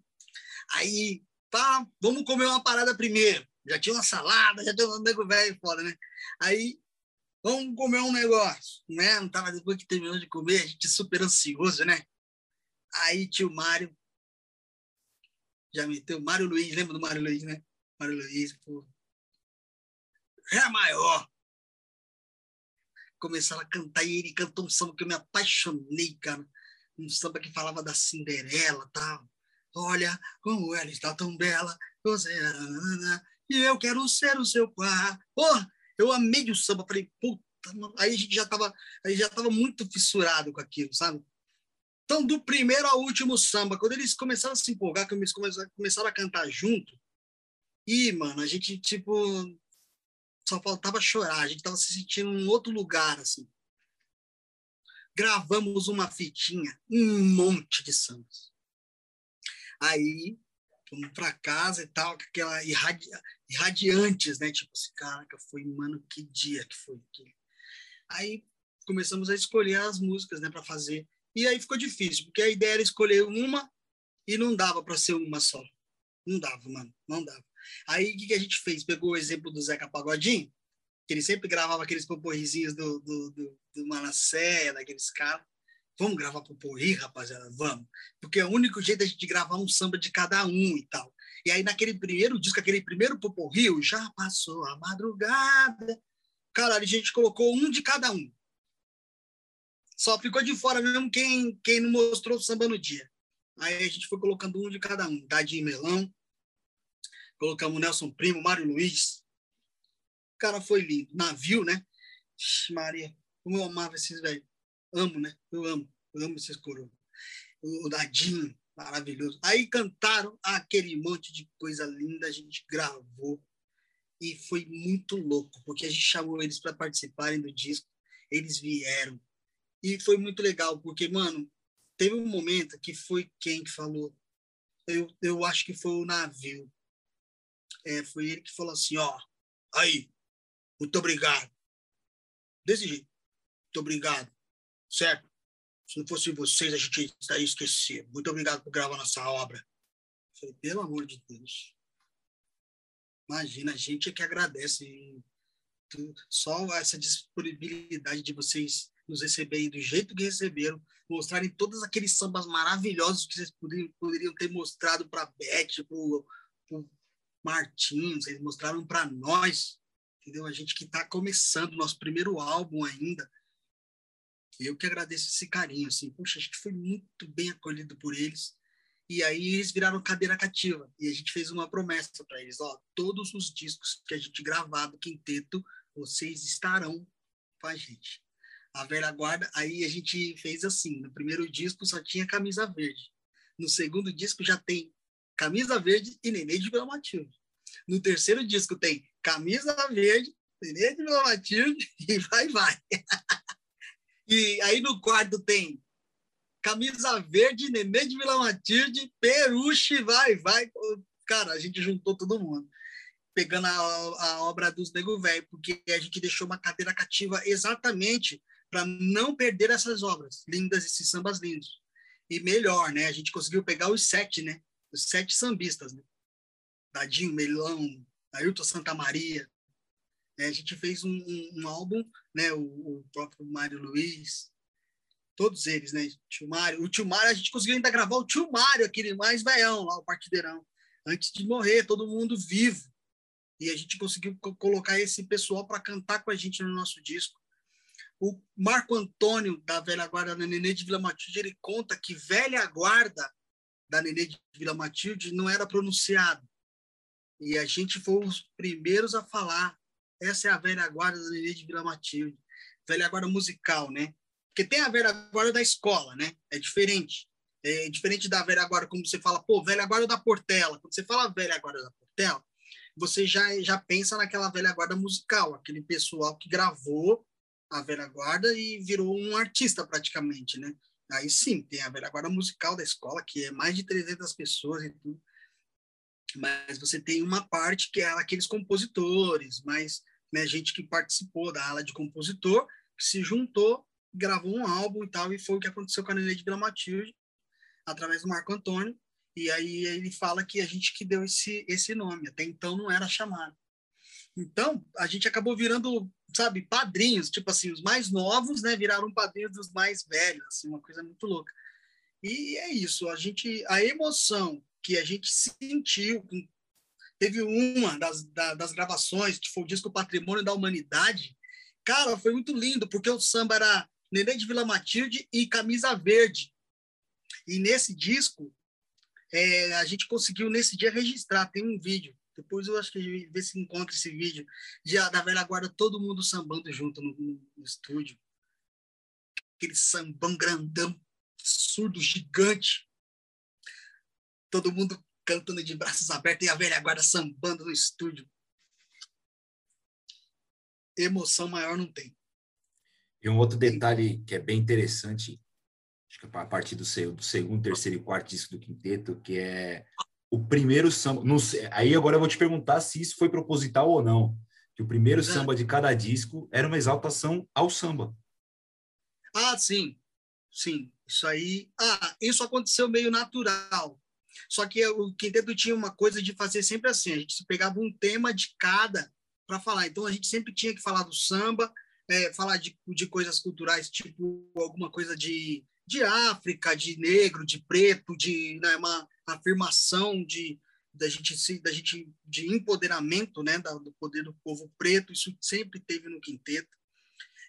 aí, tá, vamos comer uma parada primeiro. Já tinha uma salada, já tinha um nego velho fora, né? Aí, vamos comer um negócio, né? Não tava depois que terminou de comer, a gente super ansioso, né? Aí tio Mário já meteu Mário Luiz, lembra do Mário Luiz, né? Mário Luiz, pô. É maior. Começaram a cantar e ele cantou um samba que eu me apaixonei, cara. Um samba que falava da Cinderela tal. Olha como ela está tão bela, você é e eu quero ser o seu par. Porra, eu amei o samba, falei, puta, aí a gente já tava, aí já tava muito fissurado com aquilo, sabe? Então, do primeiro ao último samba, quando eles começaram a se empolgar, que eles começaram a cantar junto, e, mano, a gente, tipo, só faltava chorar, a gente estava se sentindo em outro lugar, assim. Gravamos uma fitinha, um monte de sambas. Aí, fomos para casa e tal, aquela irradi irradiantes, né? Tipo assim, caraca, foi, mano, que dia que foi. Aí começamos a escolher as músicas, né, para fazer. E aí ficou difícil, porque a ideia era escolher uma e não dava para ser uma só. Não dava, mano, não dava. Aí o que, que a gente fez? Pegou o exemplo do Zeca Pagodinho, que ele sempre gravava aqueles poporrizinhos do, do, do, do Manassé, daqueles caras. Vamos gravar poporri, rapaziada? Vamos. Porque é o único jeito gente gravar um samba de cada um e tal. E aí, naquele primeiro disco, aquele primeiro poporri, já passou a madrugada. Cara, a gente colocou um de cada um. Só ficou de fora mesmo quem, quem não mostrou o samba no dia. Aí a gente foi colocando um de cada um. Dadinho Melão, colocamos Nelson Primo, Mário Luiz. O cara foi lindo. Navio, né? Maria, como eu amava esses velhos. Amo, né? Eu amo. Eu amo esses coroas. O Dadinho, maravilhoso. Aí cantaram aquele monte de coisa linda, a gente gravou. E foi muito louco, porque a gente chamou eles para participarem do disco. Eles vieram. E foi muito legal, porque, mano, teve um momento que foi quem que falou. Eu, eu acho que foi o navio é, foi ele que falou assim, ó, aí, muito obrigado. Desse jeito, muito obrigado, certo? Se não fosse vocês, a gente estaria esquecido. Muito obrigado por gravar nossa obra. Eu falei, pelo amor de Deus. Imagina, a gente é que agradece só essa disponibilidade de vocês nos receberem do jeito que receberam, mostrarem todos aqueles sambas maravilhosos que vocês poderiam, poderiam ter mostrado para a Beth, para Martins, vocês mostraram para nós, entendeu? A gente que está começando nosso primeiro álbum ainda. Eu que agradeço esse carinho, assim, poxa, a gente foi muito bem acolhido por eles. E aí eles viraram cadeira cativa. E a gente fez uma promessa para eles: ó, todos os discos que a gente gravar do quinteto, vocês estarão com a gente. A velha guarda, aí a gente fez assim: no primeiro disco só tinha camisa verde. No segundo disco já tem camisa verde e Nenê de Vila Matilde. No terceiro disco tem camisa verde, Nenê de Vila Matilde e vai, vai. e aí no quarto tem camisa verde, Nenê de Vila Matilde, Peruche, vai, vai. Cara, a gente juntou todo mundo, pegando a, a obra dos Nego Velho, porque a gente deixou uma cadeira cativa exatamente para não perder essas obras lindas, esses sambas lindos. E melhor, né? A gente conseguiu pegar os sete, né? Os sete sambistas, né? Dadinho, Melão, Ailton Santa Maria. É, a gente fez um, um, um álbum, né? O, o, próprio Mário Luiz, todos eles, né? Tio Mário. O tio Mário, a gente conseguiu ainda gravar o tio Mário, aquele mais velhão lá, o partideirão, antes de morrer, todo mundo vivo. E a gente conseguiu colocar esse pessoal para cantar com a gente no nosso disco. O Marco Antônio, da velha guarda da Nenê de Vila Matilde, ele conta que velha guarda da Nenê de Vila Matilde não era pronunciado. E a gente foi os primeiros a falar. Essa é a velha guarda da Nenê de Vila Matilde. Velha guarda musical, né? Porque tem a velha guarda da escola, né? É diferente. É diferente da velha guarda, como você fala, pô, velha guarda da Portela. Quando você fala velha guarda da Portela, você já, já pensa naquela velha guarda musical, aquele pessoal que gravou a velha guarda e virou um artista praticamente, né? Aí sim, tem a velha guarda musical da escola, que é mais de 300 pessoas e tudo. Mas você tem uma parte que é aqueles compositores, mais né, gente que participou da ala de compositor, que se juntou gravou um álbum e tal, e foi o que aconteceu com a Nenê de Vila Matilde, através do Marco Antônio, e aí ele fala que a gente que deu esse, esse nome, até então não era chamado. Então, a gente acabou virando, sabe, padrinhos, tipo assim, os mais novos, né, viraram padrinhos dos mais velhos, assim, uma coisa muito louca. E é isso, a gente, a emoção que a gente sentiu, teve uma das, das gravações, que foi o disco Patrimônio da Humanidade, cara, foi muito lindo, porque o samba era Nenê de Vila Matilde e Camisa Verde. E nesse disco, é, a gente conseguiu nesse dia registrar, tem um vídeo. Depois eu acho que ver se encontra esse vídeo de, da velha guarda, todo mundo sambando junto no, no estúdio. Aquele sambão grandão, surdo, gigante. Todo mundo cantando de braços abertos e a velha guarda sambando no estúdio. Emoção maior não tem. E um outro detalhe que é bem interessante, acho que a partir do, do segundo, terceiro e quarto disco do quinteto, que é o primeiro samba. Não sei, aí agora eu vou te perguntar se isso foi proposital ou não. Que o primeiro samba de cada disco era uma exaltação ao samba. Ah, sim. Sim. Isso aí. Ah, isso aconteceu meio natural. Só que o quinteto tinha uma coisa de fazer sempre assim: a gente pegava um tema de cada para falar. Então a gente sempre tinha que falar do samba é, falar de, de coisas culturais, tipo alguma coisa de, de África, de negro, de preto, de né, uma afirmação de da gente da gente de empoderamento, né, do poder do povo preto. Isso sempre teve no quinteto.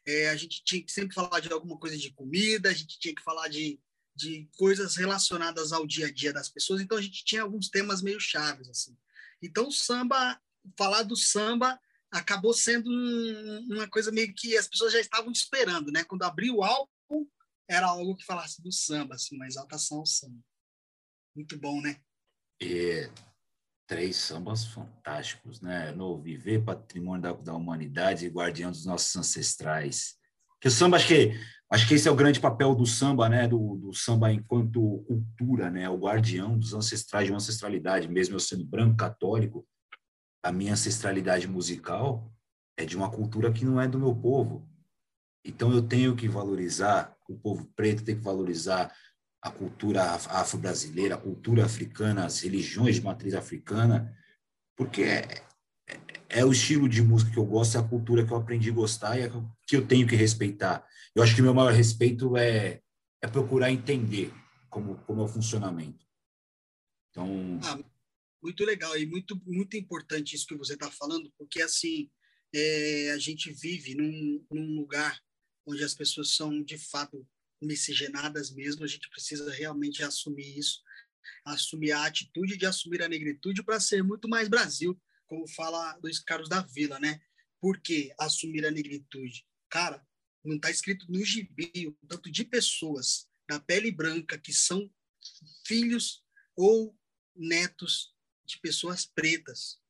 É, a gente tinha que sempre falar de alguma coisa de comida, a gente tinha que falar de, de coisas relacionadas ao dia a dia das pessoas. Então a gente tinha alguns temas meio chaves assim. Então samba, falar do samba acabou sendo um, uma coisa meio que as pessoas já estavam esperando, né? Quando abriu o álbum, era algo que falasse do samba, assim, uma exaltação ao samba. Muito bom, né? E três sambas fantásticos, né? No Viver, Patrimônio da, da Humanidade e Guardião dos Nossos Ancestrais. Que o samba, acho que, acho que esse é o grande papel do samba, né? Do, do samba enquanto cultura, né? O guardião dos ancestrais, de uma ancestralidade, mesmo eu sendo branco, católico, a minha ancestralidade musical é de uma cultura que não é do meu povo. Então eu tenho que valorizar o povo preto, tem que valorizar a cultura afro-brasileira, a cultura africana, as religiões de matriz africana, porque é, é, o estilo de música que eu gosto, é a cultura que eu aprendi a gostar e é que eu tenho que respeitar. Eu acho que meu maior respeito é, é procurar entender como, como é o funcionamento. Então, ah Muito legal e muito muito importante isso que você está falando, porque assim é, a gente vive num, num lugar onde as pessoas são de fato miscigenadas mesmo. A gente precisa realmente assumir isso, assumir a atitude de assumir a negritude para ser muito mais Brasil, como fala Luiz Carlos da Vila, né? Por que assumir a negritude? Cara, não está escrito no gibi o tanto de pessoas da pele branca que são filhos ou netos de pessoas pretas,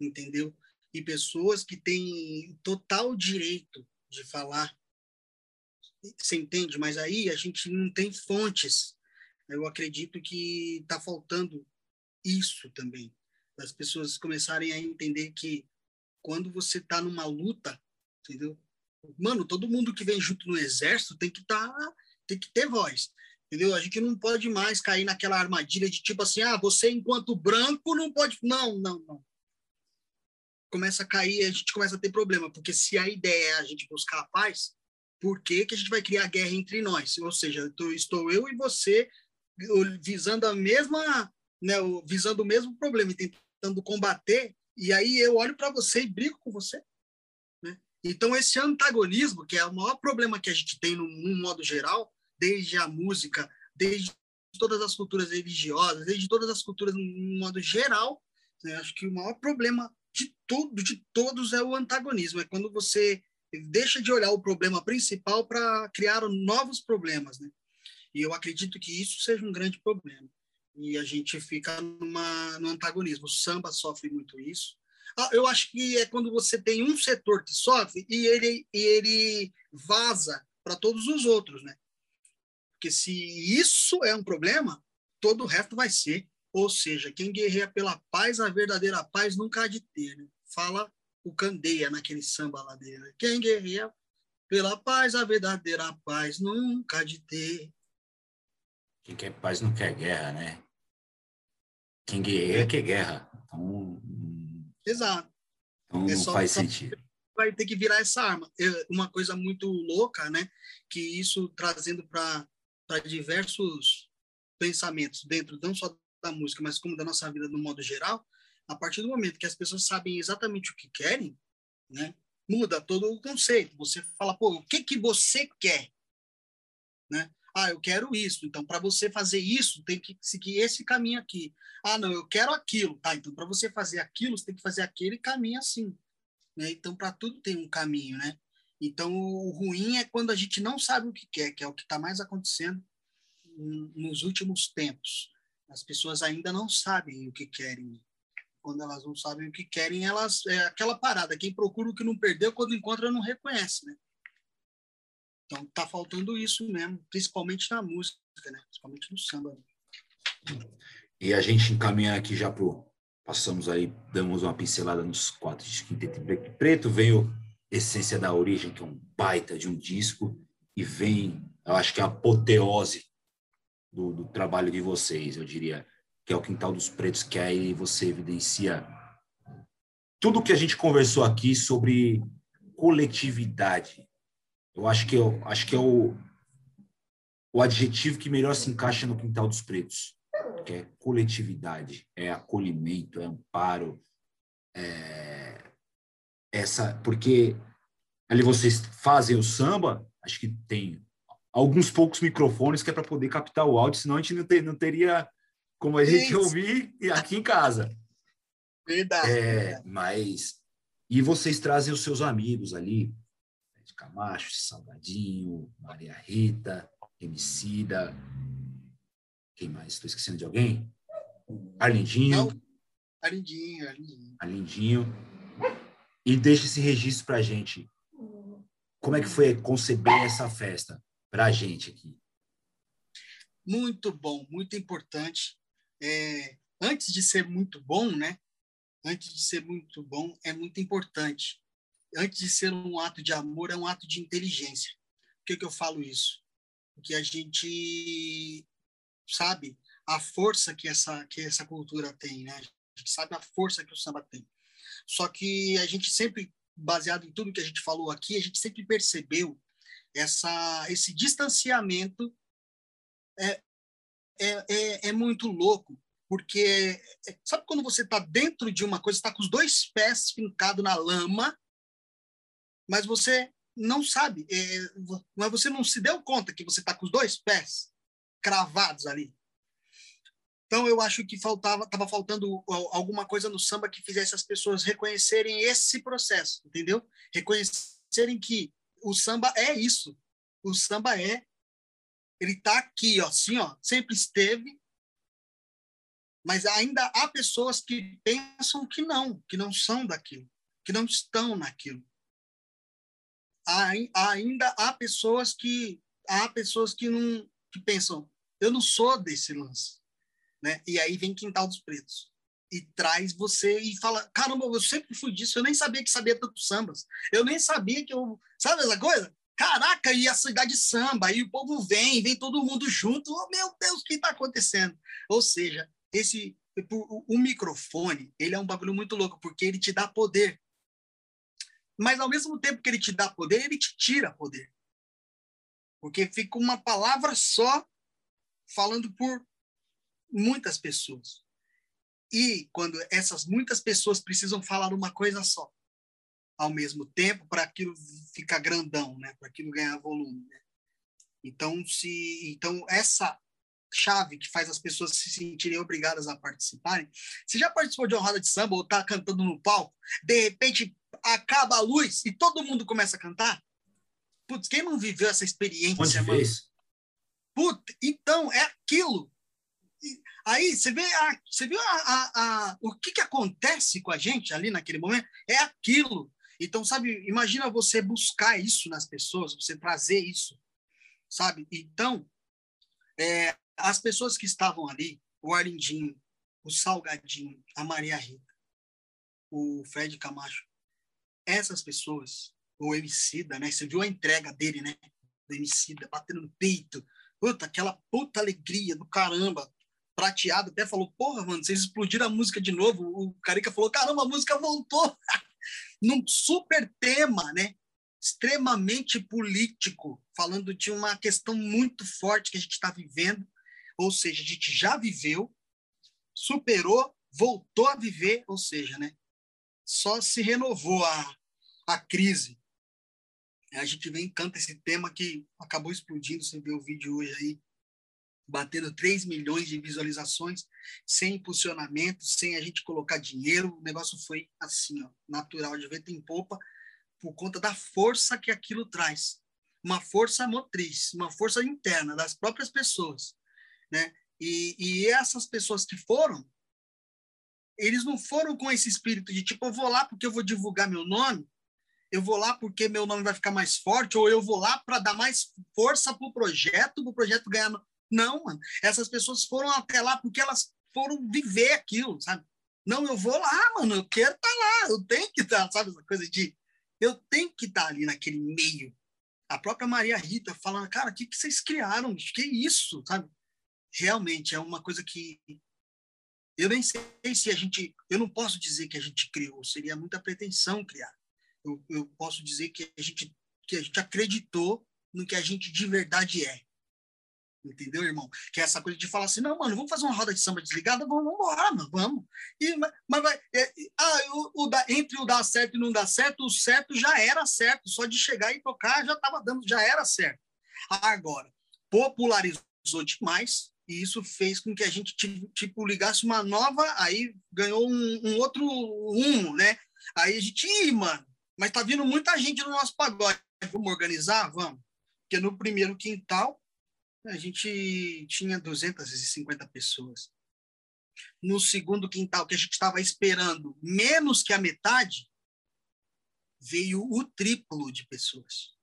entendeu? E pessoas que têm total direito de falar. Você entende? Mas aí a gente não tem fontes. Eu acredito que está faltando isso também. As pessoas começarem a entender que quando você está numa luta, entendeu? Mano, todo mundo que vem junto no exército tem que estar, tá, tem que ter voz, entendeu? A gente não pode mais cair naquela armadilha de tipo assim, ah, você enquanto branco não pode, não, não, não. Começa a cair, a gente começa a ter problema, porque se a ideia é a gente buscar a paz, por que, que a gente vai criar guerra entre nós? Ou seja, estou eu e você visando a mesma, né, visando o mesmo problema e tentando combater, e aí eu olho para você e brigo com você. Então, esse antagonismo, que é o maior problema que a gente tem no, no modo geral, desde a música, desde todas as culturas religiosas, desde todas as culturas no modo geral, né? acho que o maior problema de tudo, de todos, é o antagonismo. É quando você deixa de olhar o problema principal para criar novos problemas, né? E eu acredito que isso seja um grande problema. E a gente fica numa, no antagonismo. O samba sofre muito isso. Ah, eu acho que é quando você tem um setor que sofre e ele, e ele vaza para todos os outros, né? Porque se isso é um problema, todo o resto vai ser. Ou seja, quem guerreia pela paz, a verdadeira paz nunca há de ter. Né? Fala o Candeia naquele samba lá dele. Né? Quem guerreia pela paz, a verdadeira paz nunca há de ter. Quem quer paz não quer guerra, né? Quem guerreia quer guerra. Então, Exato. Então é não só, faz sentido. Vai ter que virar essa arma. Uma coisa muito louca, né? Que isso trazendo para diversos pensamentos dentro não só da música, mas como da nossa vida no modo geral, a partir do momento que as pessoas sabem exatamente o que querem, né? Muda todo o conceito. Você fala, pô, o que que você quer, né? Ah, eu quero isso. Então, para você fazer isso, tem que seguir esse caminho aqui. Ah, não, eu quero aquilo. Tá, então, para você fazer aquilo, você tem que fazer aquele caminho assim. Né? Então, para tudo tem um caminho, né? Então, o ruim é quando a gente não sabe o que quer, que é o que está mais acontecendo nos últimos tempos. As pessoas ainda não sabem o que querem. Quando elas não sabem o que querem, elas é aquela parada. Quem procura o que não perdeu, quando encontra, não reconhece, né? Então tá faltando isso mesmo, principalmente na música, né? Principalmente no samba. E a gente encaminha aqui já pro passamos aí, damos uma pincelada nos quatro de quinteto e preto, veio Essência da Origem, que é um baita de um disco, e vem, eu acho que é a apoteose do, do trabalho de vocês, eu diria, que é o Quintal dos Pretos, que aí você evidencia tudo que a gente conversou aqui sobre coletividade, eu acho que, eu, acho que é o, o adjetivo que melhor se encaixa no quintal dos pretos, que é coletividade, é acolhimento, é amparo, é essa, porque ali vocês fazem o samba, acho que tem alguns poucos microfones que é para poder captar o áudio, senão a gente não, ter, não teria como a gente Isso. ouvir aqui em casa. Verdade. É, mas e vocês trazem os seus amigos ali, Camacho, Salgadinho, Maria Rita, Emicida. Quem mais? Estou esquecendo de alguém? Arlindinho. Arlindinho, Arlindinho. Arlindinho. E deixa esse registro para a gente. Como é que foi conceber essa festa para a gente aqui? Muito bom, muito importante. É, antes de ser muito bom, né? Antes de ser muito bom, é muito importante antes de ser um ato de amor, é um ato de inteligência. Por que, que eu falo isso? Porque a gente sabe a força que essa, que essa cultura tem, né? A gente sabe a força que o samba tem. Só que a gente sempre, baseado em tudo que a gente falou aqui, a gente sempre percebeu essa, esse distanciamento é, é, é, é muito louco, Porque sabe quando você está dentro de uma coisa, está com os dois pés fincados na lama, mas você não sabe, é, mas você não se deu conta que você está com os dois pés cravados ali. Então eu acho que faltava, estava faltando alguma coisa no samba que fizesse as pessoas reconhecerem esse processo, entendeu? Reconhecerem que o samba é isso. O samba é ele está aqui, ó, assim, ó, sempre esteve, mas ainda há pessoas que pensam que não, que não são daquilo, que não estão naquilo. Ainda há pessoas que há pessoas que não que pensam, eu não sou desse lance né? E aí vem Quintal dos Pretos e traz você e fala, caramba, eu sempre fui disso, eu nem sabia que sabia tanto sambas, eu nem sabia que eu, sabe essa coisa? Caraca, e a cidade samba, e o povo vem, vem todo mundo junto, oh, meu Deus, o que está acontecendo? Ou seja, esse o, o microfone, ele é um bagulho muito louco, porque ele te dá poder. Mas ao mesmo tempo que ele te dá poder, ele te tira poder. Porque fica uma palavra só falando por muitas pessoas. E quando essas muitas pessoas precisam falar uma coisa só, ao mesmo tempo, para aquilo ficar grandão, né? para aquilo ganhar volume. Né? Então, se, então, essa chave que faz as pessoas se sentirem obrigadas a participarem. Você já participou de uma roda de samba ou está cantando no palco, de repente acaba a luz e todo mundo começa a cantar? Putz, quem não viveu essa experiência, mano? Putz, então é aquilo. Aí você vê, a, você viu a, a, a, o que, que acontece com a gente ali naquele momento? É aquilo. Então, sabe, imagina você buscar isso nas pessoas, você trazer isso, sabe? Então, é, as pessoas que estavam ali, o Arlindinho, o Salgadinho, a Maria Rita, o Fred Camacho, essas pessoas, o Emicida, né? Você viu a entrega dele, né? Do Emicida, batendo no peito. Puta, aquela puta alegria do caramba prateado até falou: Porra, mano, vocês explodiram a música de novo. O Carica falou: Caramba, a música voltou. Num super tema, né? Extremamente político, falando de uma questão muito forte que a gente está vivendo. Ou seja, a gente já viveu, superou, voltou a viver, ou seja, né? Só se renovou a, a crise. A gente vem canta esse tema que acabou explodindo, você viu o vídeo hoje aí, batendo 3 milhões de visualizações, sem impulsionamento, sem a gente colocar dinheiro. O negócio foi assim, ó, natural, de vento em popa, por conta da força que aquilo traz. Uma força motriz, uma força interna das próprias pessoas. Né? E, e essas pessoas que foram, eles não foram com esse espírito de tipo, eu vou lá porque eu vou divulgar meu nome, eu vou lá porque meu nome vai ficar mais forte, ou eu vou lá para dar mais força para o projeto, para o projeto ganhar não, mano. Essas pessoas foram até lá porque elas foram viver aquilo, sabe? Não, eu vou lá, mano, eu quero estar tá lá, eu tenho que estar, tá, sabe? Essa coisa de eu tenho que estar tá ali naquele meio. A própria Maria Rita falando, cara, o que, que vocês criaram? Que isso, sabe? Realmente é uma coisa que eu nem sei se a gente, eu não posso dizer que a gente criou, seria muita pretensão criar. Eu, eu posso dizer que a gente que a gente acreditou no que a gente de verdade é. Entendeu, irmão? Que é essa coisa de falar assim, não, mano, vamos fazer uma roda de samba desligada? Vamos embora, mano, vamos. E, mas vai, é, ah, o, o da, entre o dar certo e não dar certo, o certo já era certo, só de chegar e tocar já estava dando, já era certo. Agora, popularizou demais, e isso fez com que a gente, tipo, ligasse uma nova, aí ganhou um, um outro rumo, né? Aí a gente, ih, mano, mas tá vindo muita gente no nosso pagode. Vamos organizar? Vamos. Porque no primeiro quintal a gente tinha 250 pessoas. No segundo quintal, que a gente estava esperando menos que a metade, veio o triplo de pessoas.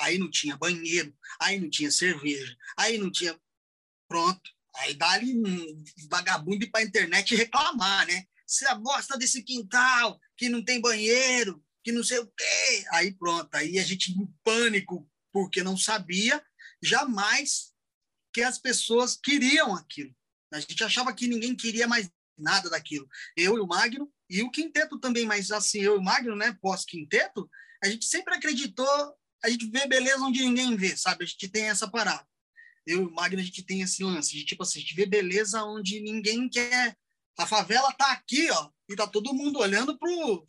Aí não tinha banheiro, aí não tinha cerveja, aí não tinha. Pronto. Aí dá-lhe um vagabundo ir para a internet reclamar, né? Você gosta desse quintal, que não tem banheiro, que não sei o quê. Aí pronto, aí a gente em pânico, porque não sabia jamais que as pessoas queriam aquilo. A gente achava que ninguém queria mais nada daquilo. Eu e o Magno, e o quinteto também, mas assim, eu e o Magno, né, pós-quinteto, a gente sempre acreditou, a gente vê beleza onde ninguém vê, sabe? A gente tem essa parada. Eu e o Magno, a gente tem esse lance de, tipo assim, a gente vê beleza onde ninguém quer. A favela tá aqui, ó, e tá todo mundo olhando pro,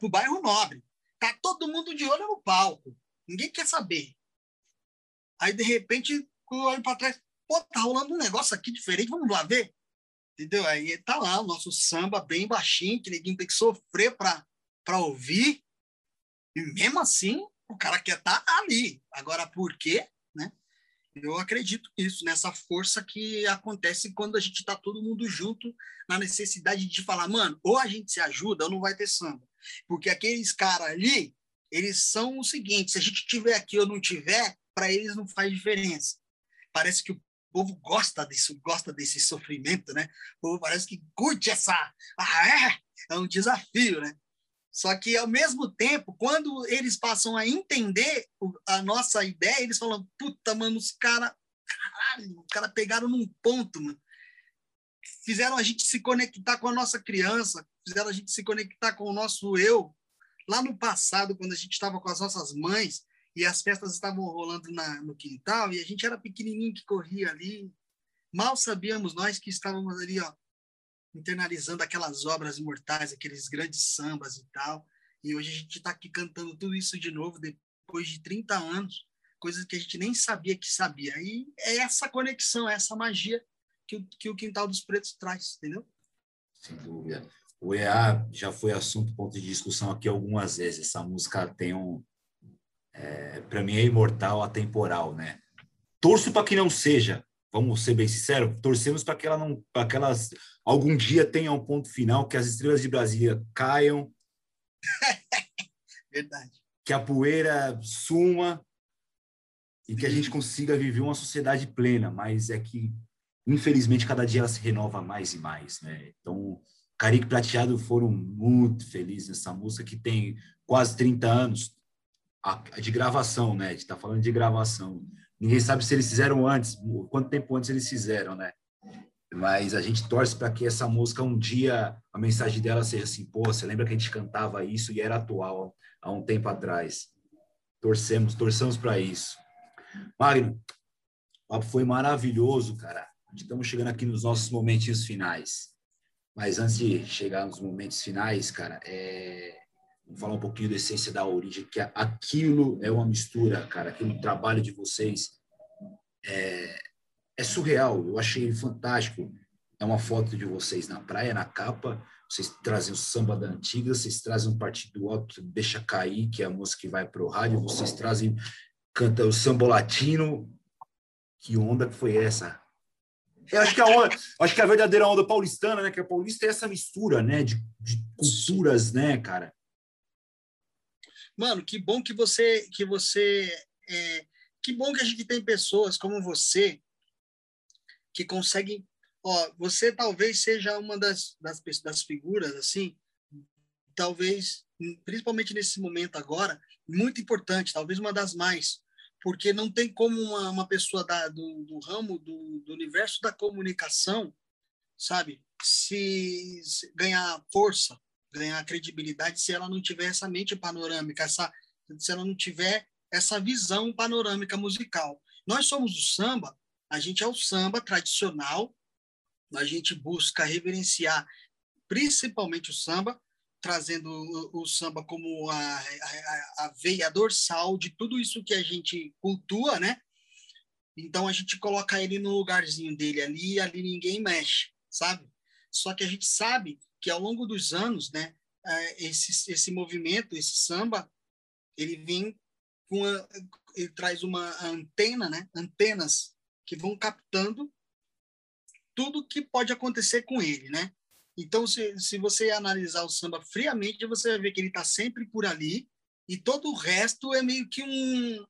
pro bairro nobre. Tá todo mundo de olho no palco. Ninguém quer saber. Aí, de repente, eu olho para trás, pô, tá rolando um negócio aqui diferente, vamos lá ver. Entendeu? Aí tá lá o nosso samba bem baixinho, que ninguém tem que sofrer para ouvir. E mesmo assim, o cara quer estar tá ali. Agora, por quê? Eu acredito nisso, nessa força que acontece quando a gente está todo mundo junto, na necessidade de falar, mano, ou a gente se ajuda ou não vai ter samba. Porque aqueles caras ali, eles são o seguinte: se a gente tiver aqui ou não tiver, para eles não faz diferença. Parece que o povo gosta disso, gosta desse sofrimento, né? O povo parece que curte essa. Ah, é? É um desafio, né? Só que, ao mesmo tempo, quando eles passam a entender a nossa ideia, eles falam: puta, mano, os caras. Caralho, os caras pegaram num ponto, mano. Fizeram a gente se conectar com a nossa criança, fizeram a gente se conectar com o nosso eu. Lá no passado, quando a gente estava com as nossas mães e as festas estavam rolando na, no quintal e a gente era pequenininho que corria ali, mal sabíamos nós que estávamos ali, ó, internalizando aquelas obras imortais, aqueles grandes sambas e tal. E hoje a gente está aqui cantando tudo isso de novo, depois de 30 anos, coisas que a gente nem sabia que sabia. E é essa conexão, é essa magia que o, que o Quintal dos Pretos traz, entendeu? Sem dúvida. O EA já foi assunto, ponto de discussão aqui algumas vezes. Essa música tem um. É, para mim é imortal, atemporal, né? Torço para que não seja, vamos ser bem sinceros, torcemos para que ela não, para que elas algum dia tenha um ponto final, que as estrelas de Brasília caiam, verdade, que a poeira suma e que a gente consiga viver uma sociedade plena. Mas é que infelizmente cada dia ela se renova mais e mais, né? Então Carique Prateado foram muito felizes nessa música que tem quase 30 anos de gravação, né? A gente está falando de gravação. Ninguém sabe se eles fizeram antes, quanto tempo antes eles fizeram, né? Mas a gente torce para que essa música um dia a mensagem dela seja assim, pô, você lembra que a gente cantava isso e era atual há um tempo atrás. Torcemos, torçamos para isso. Magno, o papo foi maravilhoso, cara. Estamos chegando aqui nos nossos momentinhos finais. Mas antes de chegar nos momentos finais, cara, é... vamos falar um pouquinho da essência da origem, que aquilo é uma mistura, cara, aquele trabalho de vocês é, é surreal. Eu achei fantástico. É uma foto de vocês na praia, na capa. Vocês trazem o samba da antiga, vocês trazem um partido alto, deixa cair, que é a música que vai para o rádio. Vocês trazem, canta o samba latino. Que onda que foi essa? Eu acho que a onda, acho que a verdadeira onda paulistana, né? Que a paulista é essa mistura, né? De, de culturas, né, cara? Mano, que bom que você, que você, é, que bom que a gente tem pessoas como você que conseguem, ó, você talvez seja uma das, das, das figuras assim, talvez, principalmente nesse momento agora, muito importante, talvez uma das mais, porque não tem como uma, uma pessoa da, do, do ramo, do, do universo da comunicação, sabe, se, se, ganhar força, ganhar credibilidade se ela não tiver essa mente panorâmica, essa, se ela não tiver essa visão panorâmica musical. Nós somos o samba, a gente é o samba tradicional, a gente busca reverenciar principalmente o samba, trazendo o, o samba como a, a, a, veia dorsal de tudo isso que a gente cultua, né? Então a gente coloca ele no lugarzinho dele ali, ali ninguém mexe, sabe? Só que a gente sabe que ao longo dos anos, né, é, esse, esse movimento, esse samba, ele vem com ele traz uma antena, né? Antenas que vão captando tudo que pode acontecer com ele, né? Então, se, se você analisar o samba friamente, você vai ver que ele está sempre por ali e todo o resto é meio que um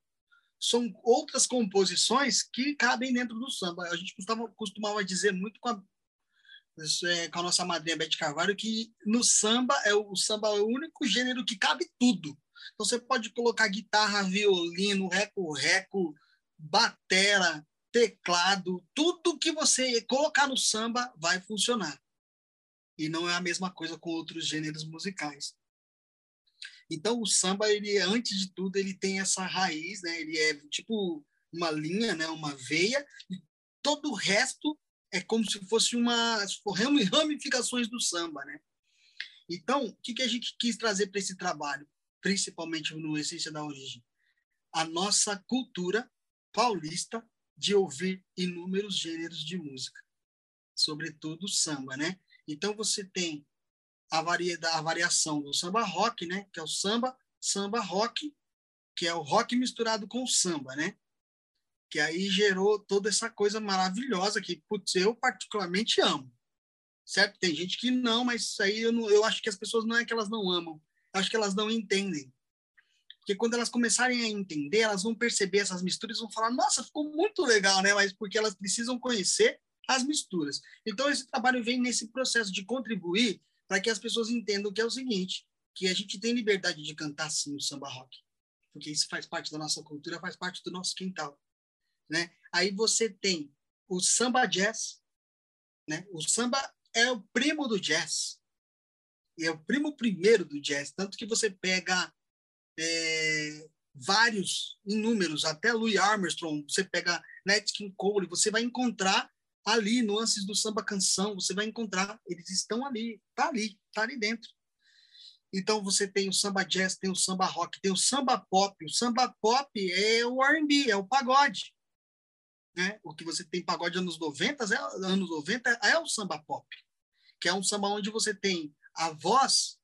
são outras composições que cabem dentro do samba. A gente costumava, costumava dizer muito com a, é, com a nossa madrinha Beth Carvalho que no samba é o, o samba é o único gênero que cabe tudo. Então você pode colocar guitarra, violino, reco-reco, batera, teclado, tudo que você colocar no samba vai funcionar e não é a mesma coisa com outros gêneros musicais. Então o samba ele antes de tudo ele tem essa raiz, né? Ele é tipo uma linha, né, uma veia, e todo o resto é como se fosse uma ramificações do samba, né? Então, o que, que a gente quis trazer para esse trabalho, principalmente no Essência da Origem? A nossa cultura paulista de ouvir inúmeros gêneros de música, sobretudo samba, né? Então você tem a, a variação do samba rock, né? Que é o samba, samba rock, que é o rock misturado com o samba, né? Que aí gerou toda essa coisa maravilhosa que, putz, eu particularmente amo certo? Tem gente que não, mas isso aí eu, não, eu acho que as pessoas não é que elas não amam, acho que elas não entendem. Porque quando elas começarem a entender, elas vão perceber essas misturas e vão falar, nossa, ficou muito legal, né? Mas porque elas precisam conhecer as misturas. Então, esse trabalho vem nesse processo de contribuir para que as pessoas entendam que é o seguinte, que a gente tem liberdade de cantar, sim, o samba rock. Porque isso faz parte da nossa cultura, faz parte do nosso quintal. Né? Aí você tem o samba jazz, né? O samba é o primo do jazz. E é o primo primeiro do jazz. Tanto que você pega é, vários, inúmeros, até Louis Armstrong, você pega Nat King Cole, você vai encontrar ali nuances do samba canção, você vai encontrar, eles estão ali, tá ali, tá ali dentro. Então você tem o samba jazz, tem o samba rock, tem o samba pop. O samba pop é o R&B, é o pagode. Né? O que você tem pagode anos 90, é, anos 90 é o samba pop que é um samba onde você tem a voz,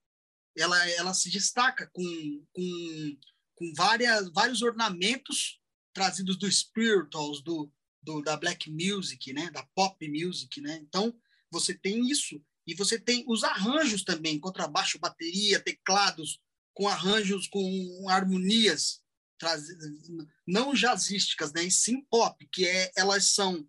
ela, ela se destaca com, com, com várias, vários ornamentos trazidos do spirituals, do, do, da black music, né, da pop music, né? Então você tem isso e você tem os arranjos também, contrabaixo, bateria, teclados com arranjos com harmonias não jazzísticas, né, e sim pop, que é elas são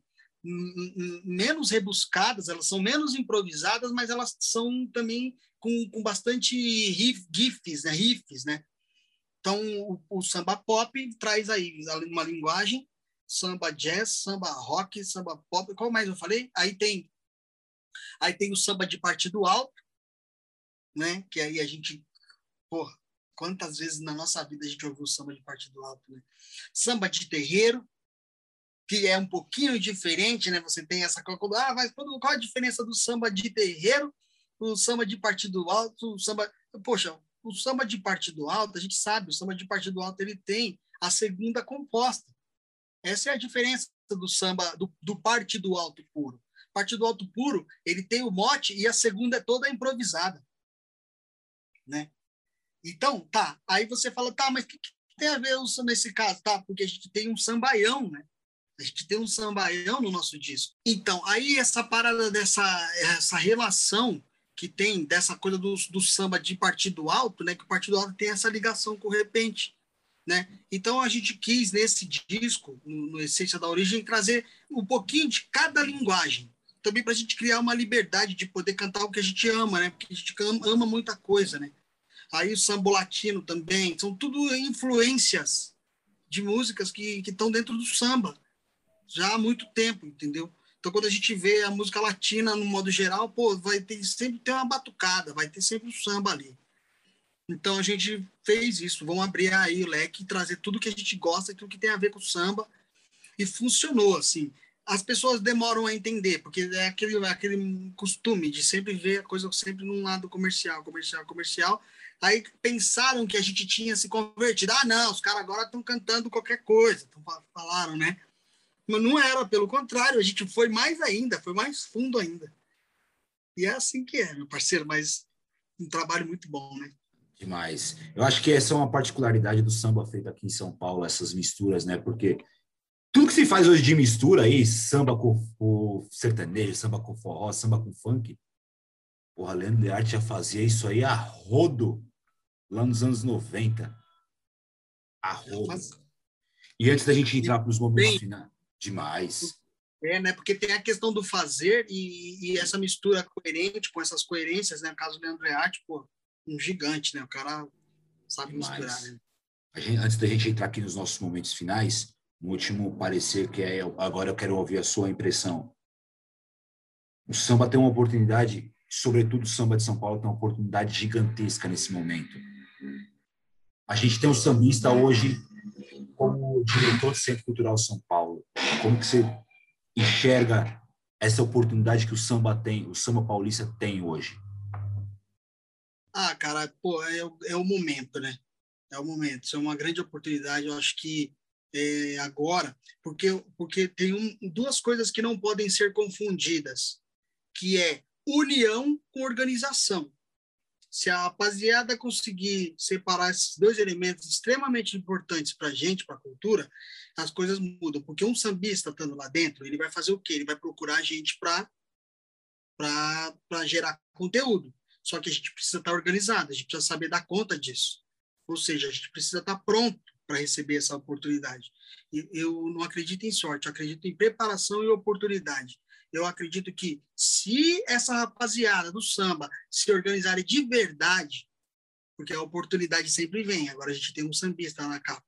menos rebuscadas, elas são menos improvisadas, mas elas são também com, com bastante riff, gifs, né? riffs, né? Então, o, o, samba pop traz aí uma linguagem, samba jazz, samba rock, samba pop, qual mais eu falei? Aí tem aí tem o samba de partido alto, né? Que aí a gente, porra, quantas vezes na nossa vida a gente ouviu samba de partido alto, né? Samba de terreiro, que é um pouquinho diferente, né? Você tem essa coisa, ah, mas qual a diferença do samba de terreiro, o samba de partido alto, o samba, poxa, o samba de partido alto, a gente sabe, o samba de partido alto ele tem a segunda composta. Essa é a diferença do samba do, do partido alto puro. Partido alto puro, ele tem o mote e a segunda é toda improvisada, né? Então, tá, aí você fala, tá, mas o que, que tem a ver nesse caso? Tá, porque a gente tem um sambaião, né? A gente tem um sambaião no nosso disco. Então, aí essa parada dessa essa relação que tem dessa coisa do, do samba de partido alto, né? Que o partido alto tem essa ligação com o repente, né? Então a gente quis nesse disco, no, no Essência da Origem, trazer um pouquinho de cada linguagem, também para a gente criar uma liberdade de poder cantar o que a gente ama, né? Porque a gente ama, ama muita coisa, né? Aí o samba latino também, são tudo influências de músicas que estão dentro do samba já há muito tempo, entendeu? Então, quando a gente vê a música latina no modo geral, pô, vai ter sempre ter uma batucada, vai ter sempre o samba ali. Então, a gente fez isso. Vamos abrir aí o leque trazer tudo que a gente gosta, tudo que tem a ver com o samba. E funcionou, assim. As pessoas demoram a entender, porque é aquele, é aquele costume de sempre ver a coisa sempre num lado comercial, comercial, comercial. Aí pensaram que a gente tinha se convertido. Ah, não, os caras agora estão cantando qualquer coisa. Falaram, né? Mas não era, pelo contrário, a gente foi mais ainda, foi mais fundo ainda. E é assim que é, meu parceiro, mas um trabalho muito bom, né? Demais. Eu acho que essa é uma particularidade do samba feito aqui em São Paulo, essas misturas, né? Porque tudo que se faz hoje de mistura aí, samba com, sertanejo, samba com forró, samba com funk, porra, Leandro de Arte já fazia isso aí a rodo lá nos anos 90. A. Mas... E antes da gente entrar para os momentos finais. Demais. É, né? Porque tem a questão do fazer e, e essa mistura coerente com essas coerências, né? No caso do Leandro Earte, pô, um gigante, né? O cara sabe Demais. misturar, né? Gente, antes da gente entrar aqui nos nossos momentos finais, um último parecer que é agora eu quero ouvir a sua impressão. O samba tem uma oportunidade, sobretudo o samba de São Paulo tem uma oportunidade gigantesca nesse momento. A gente tem um sambista hoje como diretor do Centro Cultural São Paulo, como que você enxerga essa oportunidade que o samba tem, o samba paulista tem hoje? Ah, cara, pô, é, é o momento, né? É o momento. Isso é uma grande oportunidade. Eu acho que é, agora, porque, porque tem um, duas coisas que não podem ser confundidas, que é união com organização. Se a rapaziada conseguir separar esses dois elementos extremamente importantes para a gente, para a cultura, as coisas mudam. Porque um sambista estando lá dentro, ele vai fazer o quê? Ele vai procurar a gente para gerar conteúdo. Só que a gente precisa estar organizado, a gente precisa saber dar conta disso. Ou seja, a gente precisa estar pronto para receber essa oportunidade. Eu não acredito em sorte, eu acredito em preparação e oportunidade. Eu acredito que se essa rapaziada do samba se organizarem de verdade, porque a oportunidade sempre vem. Agora a gente tem um sambista na capa.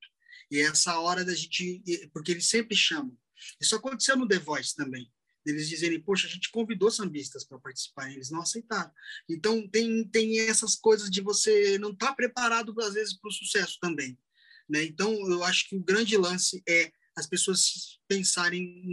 E é essa hora da gente, porque eles sempre chamam. Isso aconteceu no The Voice também. Eles dizerem, poxa, a gente convidou sambistas para participar, eles não aceitaram. Então tem tem essas coisas de você não estar tá preparado às vezes para o sucesso também. Né? Então, eu acho que o grande lance é as pessoas pensarem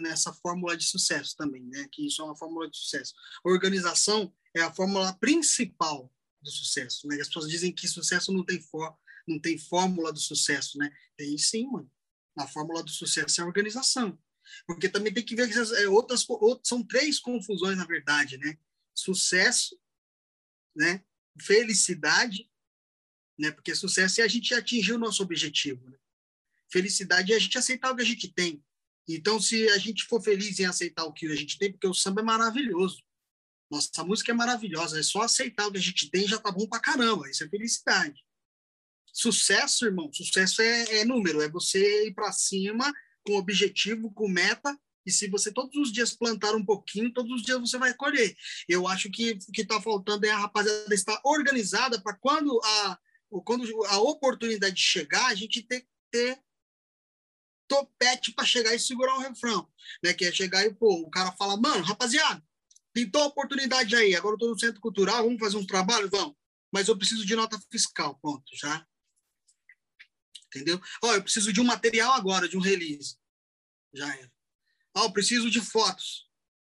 nessa fórmula de sucesso também, né? que isso é uma fórmula de sucesso. organização é a fórmula principal do sucesso. Né? As pessoas dizem que sucesso não tem, for, não tem fórmula do sucesso. Né? Tem sim, mano. A fórmula do sucesso é a organização. Porque também tem que ver que é, outras, outras são três confusões, na verdade. Né? Sucesso, né? felicidade né? Porque sucesso é a gente atingir o nosso objetivo. Né? Felicidade é a gente aceitar o que a gente tem. Então, se a gente for feliz em aceitar o que a gente tem, porque o samba é maravilhoso. Nossa música é maravilhosa, é só aceitar o que a gente tem já tá bom pra caramba. Isso é felicidade. Sucesso, irmão, sucesso é, é número, é você ir para cima com objetivo, com meta, e se você todos os dias plantar um pouquinho, todos os dias você vai colher. Eu acho que o que está faltando é a rapaziada estar organizada para quando a, quando a oportunidade de chegar, a gente que ter topete para chegar e segurar o refrão, né? Que é chegar e, pô, o cara fala, mano, rapaziada, pintou a oportunidade aí, agora eu tô no centro cultural, vamos fazer um trabalho? Vamos. Mas eu preciso de nota fiscal, ponto, já. Entendeu? Ó, eu preciso de um material agora, de um release. Já era. Ó, eu preciso de fotos.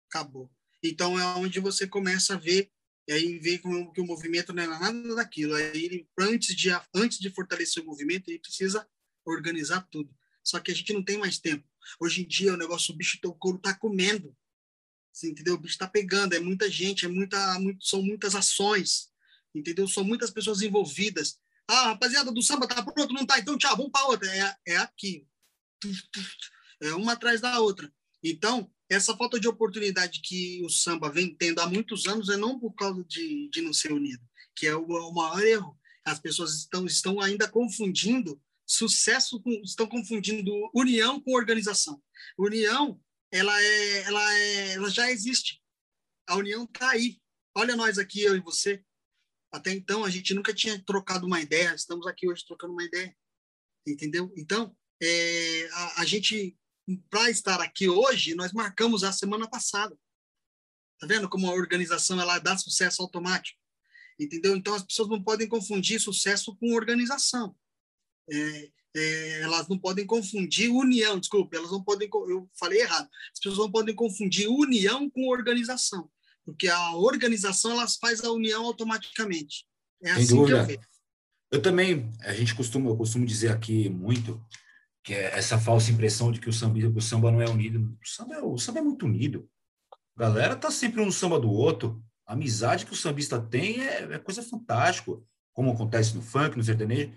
Acabou. Então é onde você começa a ver e aí vê que o movimento não é nada daquilo. Aí ele, antes de, antes de fortalecer o movimento, ele precisa organizar tudo. Só que a gente não tem mais tempo. Hoje em dia, o negócio, o bicho, o couro está comendo. Entendeu? O bicho está pegando. É muita gente, é muita, muito, são muitas ações. Entendeu? São muitas pessoas envolvidas. Ah, rapaziada do samba tá pronto, não tá? Então, tchau, vamos para outra. É, é aqui. É uma atrás da outra. Então, essa falta de oportunidade que o samba vem tendo há muitos anos é não por causa de, de não ser unido, que é o, o maior erro. As pessoas estão, estão ainda confundindo sucesso com, estão confundindo união com organização. União, ela é, ela é, ela já existe. A união está aí. Olha nós aqui, eu e você. Até então a gente nunca tinha trocado uma ideia. Estamos aqui hoje trocando uma ideia, entendeu? Então é, a, a gente para estar aqui hoje, nós marcamos a semana passada. Tá vendo como a organização ela dá sucesso automático? Entendeu? Então as pessoas não podem confundir sucesso com organização. É, é, elas não podem confundir união, desculpe, elas não podem, eu falei errado. As pessoas não podem confundir união com organização, porque a organização elas faz a união automaticamente. É assim Sem dúvida. que eu vejo. Eu também, a gente costuma, eu costumo dizer aqui muito que é essa falsa impressão de que o samba, o samba não é unido. O samba, é, o samba é muito unido. A galera tá sempre um no samba do outro. A amizade que o sambista tem é, é coisa fantástica, como acontece no funk, no sertanejo.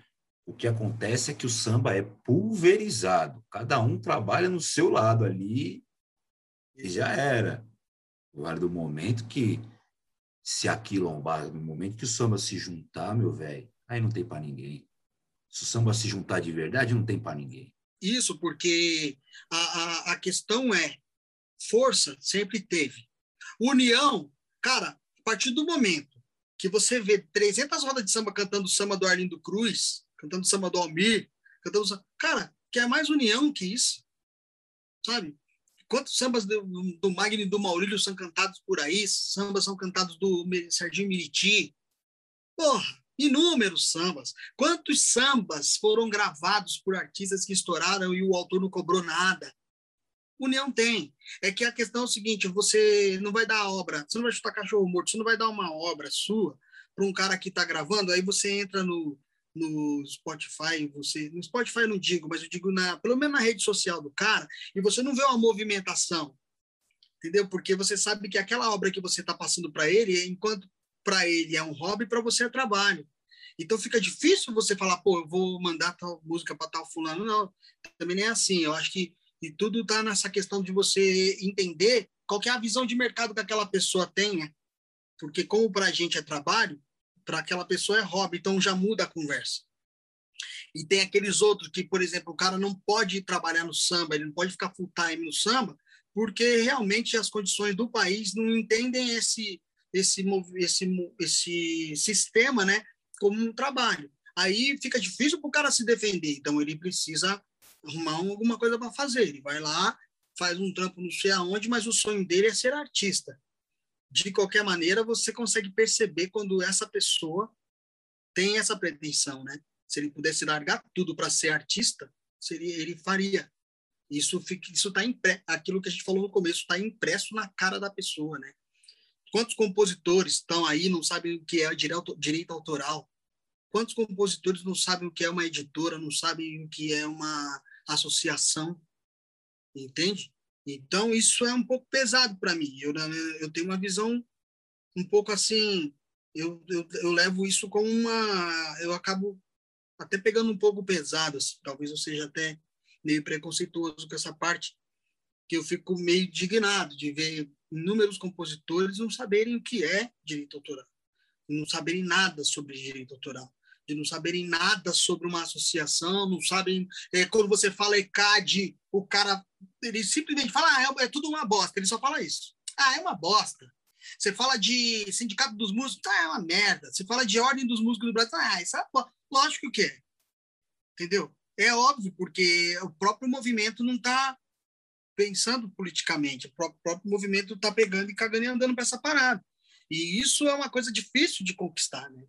O que acontece é que o samba é pulverizado. Cada um trabalha no seu lado ali e já era. Agora, do momento que se aquilombar, no momento que o samba se juntar, meu velho, aí não tem para ninguém. Se o samba se juntar de verdade, não tem para ninguém isso porque a, a, a questão é força sempre teve. União, cara, a partir do momento que você vê 300 rodas de samba cantando samba do Arlindo Cruz, cantando samba do Almir, cantando samba, cara, que é mais união que isso, sabe? Quantos sambas do, do Magno e do Maurílio são cantados por aí? Sambas são cantados do Serginho Miriti. Porra, Inúmeros sambas. Quantos sambas foram gravados por artistas que estouraram e o autor não cobrou nada? União tem. É que a questão é o seguinte: você não vai dar obra, você não vai chutar cachorro morto, você não vai dar uma obra sua para um cara que está gravando, aí você entra no, no Spotify, você no Spotify eu não digo, mas eu digo na, pelo menos na rede social do cara, e você não vê uma movimentação, entendeu? Porque você sabe que aquela obra que você está passando para ele, enquanto para ele é um hobby, para você é trabalho. Então fica difícil você falar, pô, eu vou mandar tal música para tal fulano. Não, também nem é assim. Eu acho que e tudo está nessa questão de você entender qual é a visão de mercado que aquela pessoa né? Porque como para a gente é trabalho, para aquela pessoa é hobby, então já muda a conversa. E tem aqueles outros que, por exemplo, o cara não pode trabalhar no samba, ele não pode ficar full time no samba, porque realmente as condições do país não entendem esse esse esse esse sistema, né, como um trabalho. Aí fica difícil para o cara se defender, então ele precisa arrumar alguma coisa para fazer. Ele vai lá, faz um trampo não sei aonde, mas o sonho dele é ser artista. De qualquer maneira, você consegue perceber quando essa pessoa tem essa pretensão, né? Se ele pudesse largar tudo para ser artista, seria ele faria. Isso fica, isso está impresso, aquilo que a gente falou no começo, está impresso na cara da pessoa, né? Quantos compositores estão aí não sabem o que é direito autoral? Quantos compositores não sabem o que é uma editora, não sabem o que é uma associação? Entende? Então, isso é um pouco pesado para mim. Eu, eu tenho uma visão um pouco assim. Eu, eu, eu levo isso como uma. Eu acabo até pegando um pouco pesado. Assim, talvez eu seja até meio preconceituoso com essa parte, que eu fico meio indignado de ver inúmeros compositores não saberem o que é direito autoral, não saberem nada sobre direito autoral, de não saberem nada sobre uma associação, não sabem. É, quando você fala ECAD, o cara ele simplesmente fala, ah, é, é tudo uma bosta, ele só fala isso. Ah, é uma bosta. Você fala de sindicato dos músicos, ah, é uma merda. Você fala de ordem dos músicos do Brasil, ah, isso é lógico que é. Entendeu? É óbvio, porque o próprio movimento não está pensando politicamente, o próprio, próprio movimento está pegando e cagando e andando para essa parada. E isso é uma coisa difícil de conquistar, né?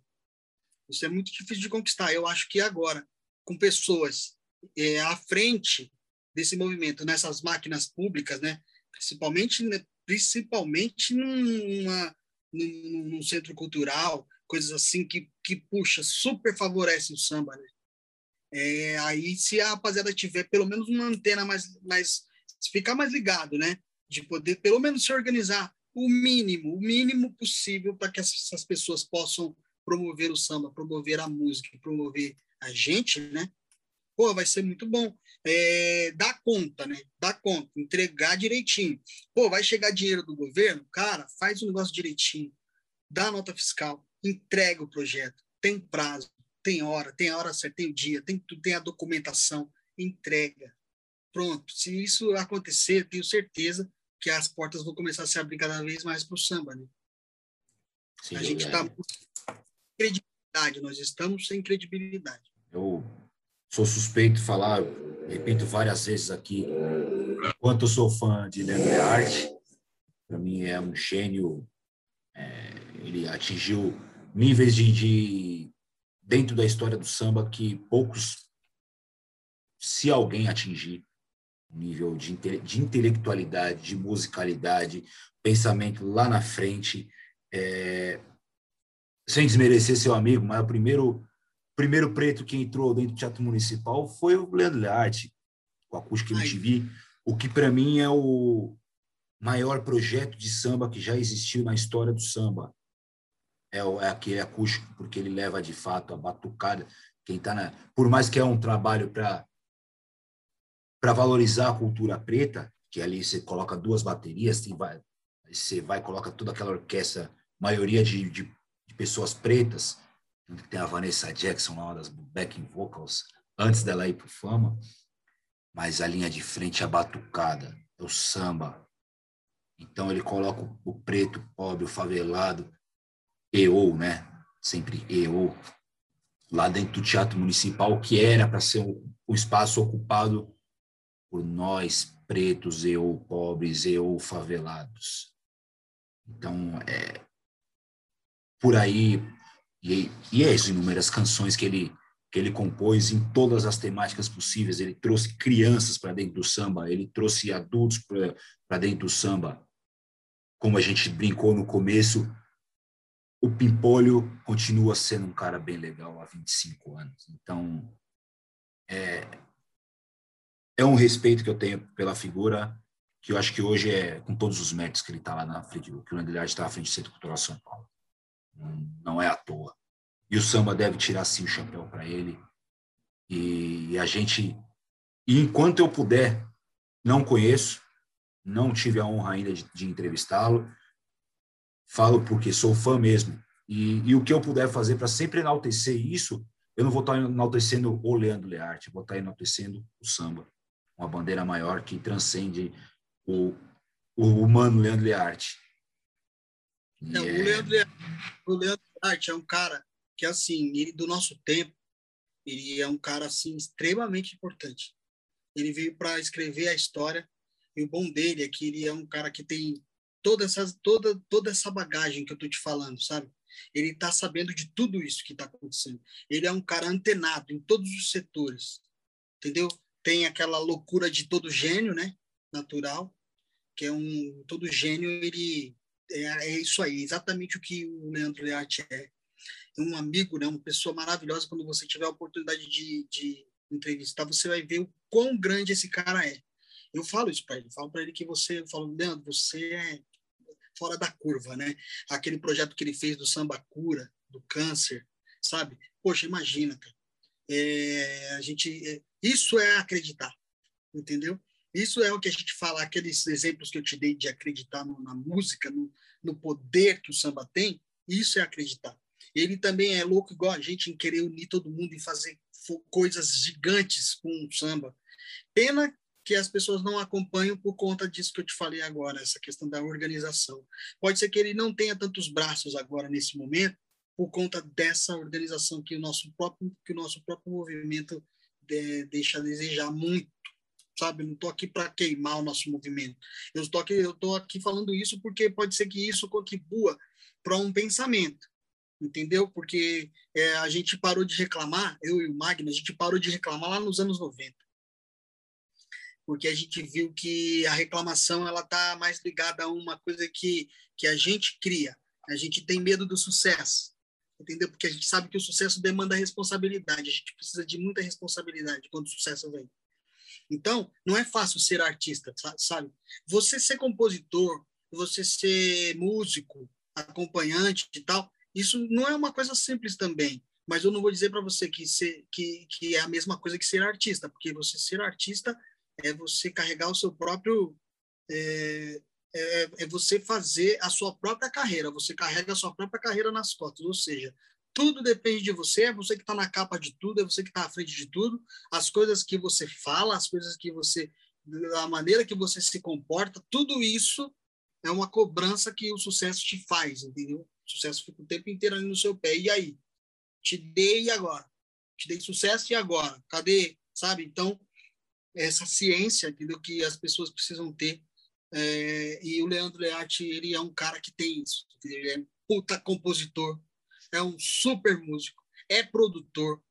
Isso é muito difícil de conquistar. Eu acho que agora, com pessoas é, à frente desse movimento, nessas máquinas públicas, né? principalmente, né? principalmente numa, num, num, centro cultural, coisas assim que, que puxa, super favorece o samba. Né? É, aí, se a rapaziada tiver pelo menos uma antena mais, mais ficar mais ligado, né? De poder pelo menos se organizar o mínimo, o mínimo possível para que essas pessoas possam promover o samba, promover a música, promover a gente, né? Pô, vai ser muito bom. É, dá conta, né? Dá conta, entregar direitinho. Pô, vai chegar dinheiro do governo? Cara, faz o negócio direitinho. Dá nota fiscal, entrega o projeto. Tem prazo, tem hora, tem a hora certa, tem o dia, tem, tem a documentação, entrega. Pronto. Se isso acontecer, tenho certeza que as portas vão começar a se abrir cada vez mais para o samba, né? Sim, a gente está credibilidade, nós estamos sem credibilidade. Eu sou suspeito de falar, repito várias vezes aqui, enquanto eu sou fã de Leandro Arte, para mim é um gênio, é, ele atingiu níveis de, de, dentro da história do samba que poucos, se alguém atingir, nível de, de intelectualidade, de musicalidade, pensamento lá na frente, é, sem desmerecer seu amigo, mas o primeiro, primeiro preto que entrou dentro do Teatro Municipal foi o Leandro Learte, com a Acústica MTV, o que para mim é o maior projeto de samba que já existiu na história do samba. É, é aquele acústico, porque ele leva de fato a batucada. Quem tá na, por mais que é um trabalho para para valorizar a cultura preta, que ali você coloca duas baterias, tem, vai, você vai coloca toda aquela orquestra, maioria de, de pessoas pretas, tem a Vanessa Jackson uma das backing vocals, antes dela ir para fama, mas a linha de frente é a batucada, é o samba. Então ele coloca o preto, o pobre, o favelado, eu, né? Sempre eu, lá dentro do Teatro Municipal, que era para ser o, espaço ocupado por nós, pretos, eu, pobres, eu, favelados. Então, é, por aí E, e é inúmeras canções que ele, que ele compôs em todas as temáticas possíveis. Ele trouxe crianças para dentro do samba, ele trouxe adultos para dentro do samba. Como a gente brincou no começo, o Pimpolho continua sendo um cara bem legal há 25 anos. Então, é, é um respeito que eu tenho pela figura, que eu acho que hoje é com todos os méritos que ele está lá na frente, que o André está à frente do Centro Cultural São Paulo. Não é à toa. E o samba deve tirar sim o chapéu para ele. E a gente, e enquanto eu puder, não conheço, não tive a honra ainda de, de entrevistá-lo, falo porque sou fã mesmo. E, e o que eu puder fazer para sempre enaltecer isso, eu não vou estar enaltecendo o Leandro Learte, vou estar enaltecendo o samba, uma bandeira maior que transcende o, o humano Leandro Learte. É... o, Leandro o Leandro Learte é um cara que, assim, ele do nosso tempo, ele é um cara, assim, extremamente importante. Ele veio para escrever a história, e o bom dele é que ele é um cara que tem toda essa, toda, toda essa bagagem que eu tô te falando, sabe? Ele está sabendo de tudo isso que está acontecendo. Ele é um cara antenado em todos os setores, entendeu? Tem aquela loucura de todo gênio, né? Natural, que é um todo gênio. Ele é, é isso aí, exatamente o que o Leandro Learte é. É um amigo, né? Uma pessoa maravilhosa. Quando você tiver a oportunidade de, de entrevistar, você vai ver o quão grande esse cara é. Eu falo isso para ele, falo para ele que você, eu falo, Leandro, você é fora da curva, né? Aquele projeto que ele fez do samba cura, do câncer, sabe? Poxa, imagina, cara. É, a gente, é, isso é acreditar, entendeu? Isso é o que a gente fala, aqueles exemplos que eu te dei de acreditar no, na música, no, no poder que o samba tem, isso é acreditar. Ele também é louco igual a gente em querer unir todo mundo e fazer coisas gigantes com o samba. Pena que as pessoas não acompanham por conta disso que eu te falei agora, essa questão da organização. Pode ser que ele não tenha tantos braços agora nesse momento por conta dessa organização que o nosso próprio que o nosso próprio movimento de, deixa a desejar muito, sabe? não estou aqui para queimar o nosso movimento. Eu estou aqui eu aqui falando isso porque pode ser que isso contribua para um pensamento entendeu? Porque é, a gente parou de reclamar, eu e o Magno, a gente parou de reclamar lá nos anos 90 porque a gente viu que a reclamação ela está mais ligada a uma coisa que, que a gente cria. A gente tem medo do sucesso, entendeu? Porque a gente sabe que o sucesso demanda responsabilidade. A gente precisa de muita responsabilidade quando o sucesso vem. Então, não é fácil ser artista, sabe? Você ser compositor, você ser músico, acompanhante e tal, isso não é uma coisa simples também. Mas eu não vou dizer para você que, ser, que, que é a mesma coisa que ser artista, porque você ser artista é você carregar o seu próprio. É, é, é, você fazer a sua própria carreira, você carrega a sua própria carreira nas costas, ou seja, tudo depende de você, é você que está na capa de tudo, é você que está à frente de tudo, as coisas que você fala, as coisas que você. a maneira que você se comporta, tudo isso é uma cobrança que o sucesso te faz, entendeu? O sucesso fica o tempo inteiro ali no seu pé. E aí? Te dei agora. Te dei sucesso e agora? Cadê? Sabe? Então, essa ciência entendeu? que as pessoas precisam ter. É, e o Leandro Learte, ele é um cara que tem isso. Ele é puta compositor, é um super músico, é produtor,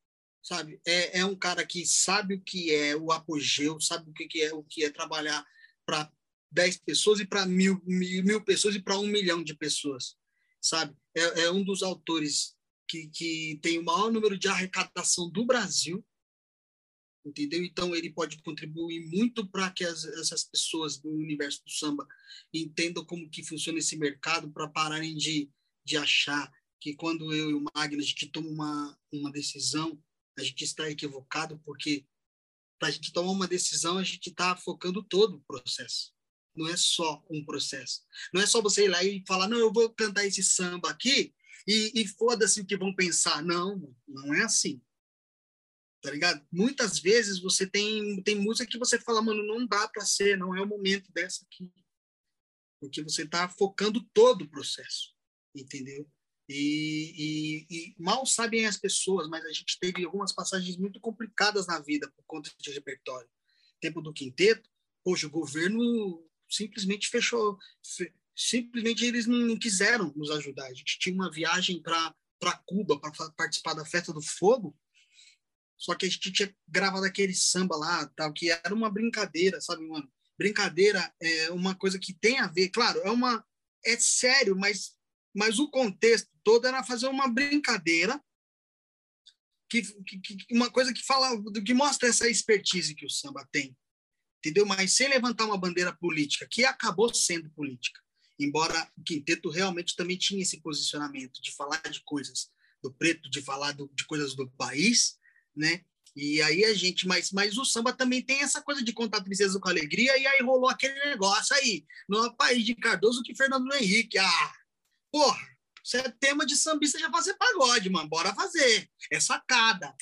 sabe? É, é um cara que sabe o que é o apogeu, sabe o que é o que é trabalhar para 10 pessoas e para mil, mil, mil, pessoas e para um milhão de pessoas, sabe? É, é um dos autores que, que tem o maior número de arrecadação do Brasil, entendeu? Então ele pode contribuir muito para que as, essas pessoas do universo do samba entendam como que funciona esse mercado para pararem de, de achar que quando eu e o Magno a gente toma uma, uma decisão, a gente está equivocado porque para a gente tomar uma decisão a gente está focando todo o processo. Não é só um processo. Não é só você ir lá e falar, não, eu vou cantar esse samba aqui e, e foda-se o que vão pensar. Não, não é assim tá ligado? Muitas vezes você tem, tem música que você fala, mano, não dá para ser, não é o momento dessa aqui. Porque você tá focando todo o processo, entendeu? E, e, e, mal sabem as pessoas, mas a gente teve algumas passagens muito complicadas na vida por conta de repertório. Tempo do quinteto, poxa, o governo simplesmente fechou, simplesmente eles não quiseram nos ajudar. A gente tinha uma viagem para Cuba para participar da festa do fogo. Só que a gente tinha gravado aquele samba lá, tal, que era uma brincadeira, sabe, mano? Brincadeira é uma coisa que tem a ver, claro, é uma é sério, mas mas o contexto todo era fazer uma brincadeira que, que, uma coisa que fala que mostra essa expertise que o samba tem entendeu? Mas sem levantar uma bandeira política, que acabou sendo política. Embora o quinteto realmente também tinha esse posicionamento de falar de coisas do preto, de falar do, de coisas do país, né? E aí a gente, mas, mas o samba também tem essa coisa de contar tristeza com alegria, e aí rolou aquele negócio aí, no país de Cardoso que Fernando Henrique. Ah, porra, isso é tema de sambista já fazer pagode, mano, bora fazer. É sacada,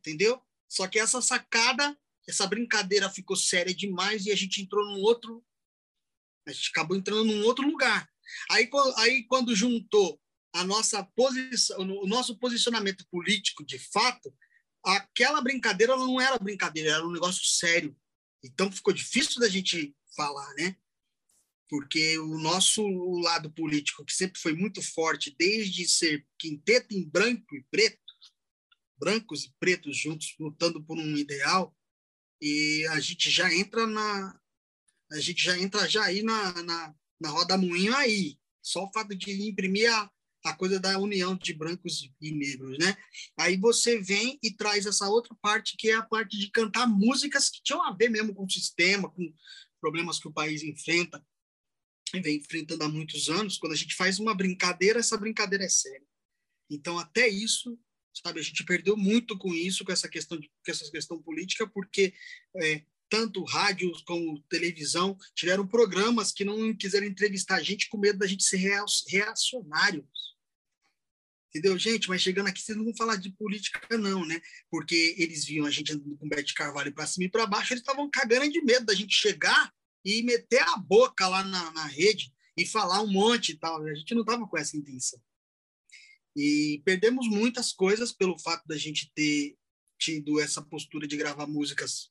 entendeu? Só que essa sacada essa brincadeira ficou séria demais e a gente entrou num outro. A gente acabou entrando num outro lugar. Aí, aí quando juntou a nossa posição, o nosso posicionamento político de fato, aquela brincadeira não era brincadeira, era um negócio sério. Então ficou difícil da gente falar, né? Porque o nosso lado político, que sempre foi muito forte, desde ser quinteto em branco e preto, brancos e pretos juntos lutando por um ideal, e a gente já entra na a gente já entra já aí na, na, na roda moinho aí só o fato de imprimir a, a coisa da união de brancos e negros, né? Aí você vem e traz essa outra parte que é a parte de cantar músicas que tinham a ver mesmo com o sistema, com problemas que o país enfrenta vem enfrentando há muitos anos. Quando a gente faz uma brincadeira, essa brincadeira é séria. Então até isso sabe? A gente perdeu muito com isso, com essa questão, de, com essa questão política, porque é, tanto rádio como televisão tiveram programas que não quiseram entrevistar a gente com medo da gente ser reacionários. Entendeu, gente? Mas chegando aqui, vocês não vão falar de política, não, né? Porque eles viam a gente andando com o Bete Carvalho para cima e para baixo, eles estavam cagando de medo da gente chegar e meter a boca lá na, na rede e falar um monte e tal. A gente não estava com essa intenção. E perdemos muitas coisas pelo fato da gente ter tido essa postura de gravar músicas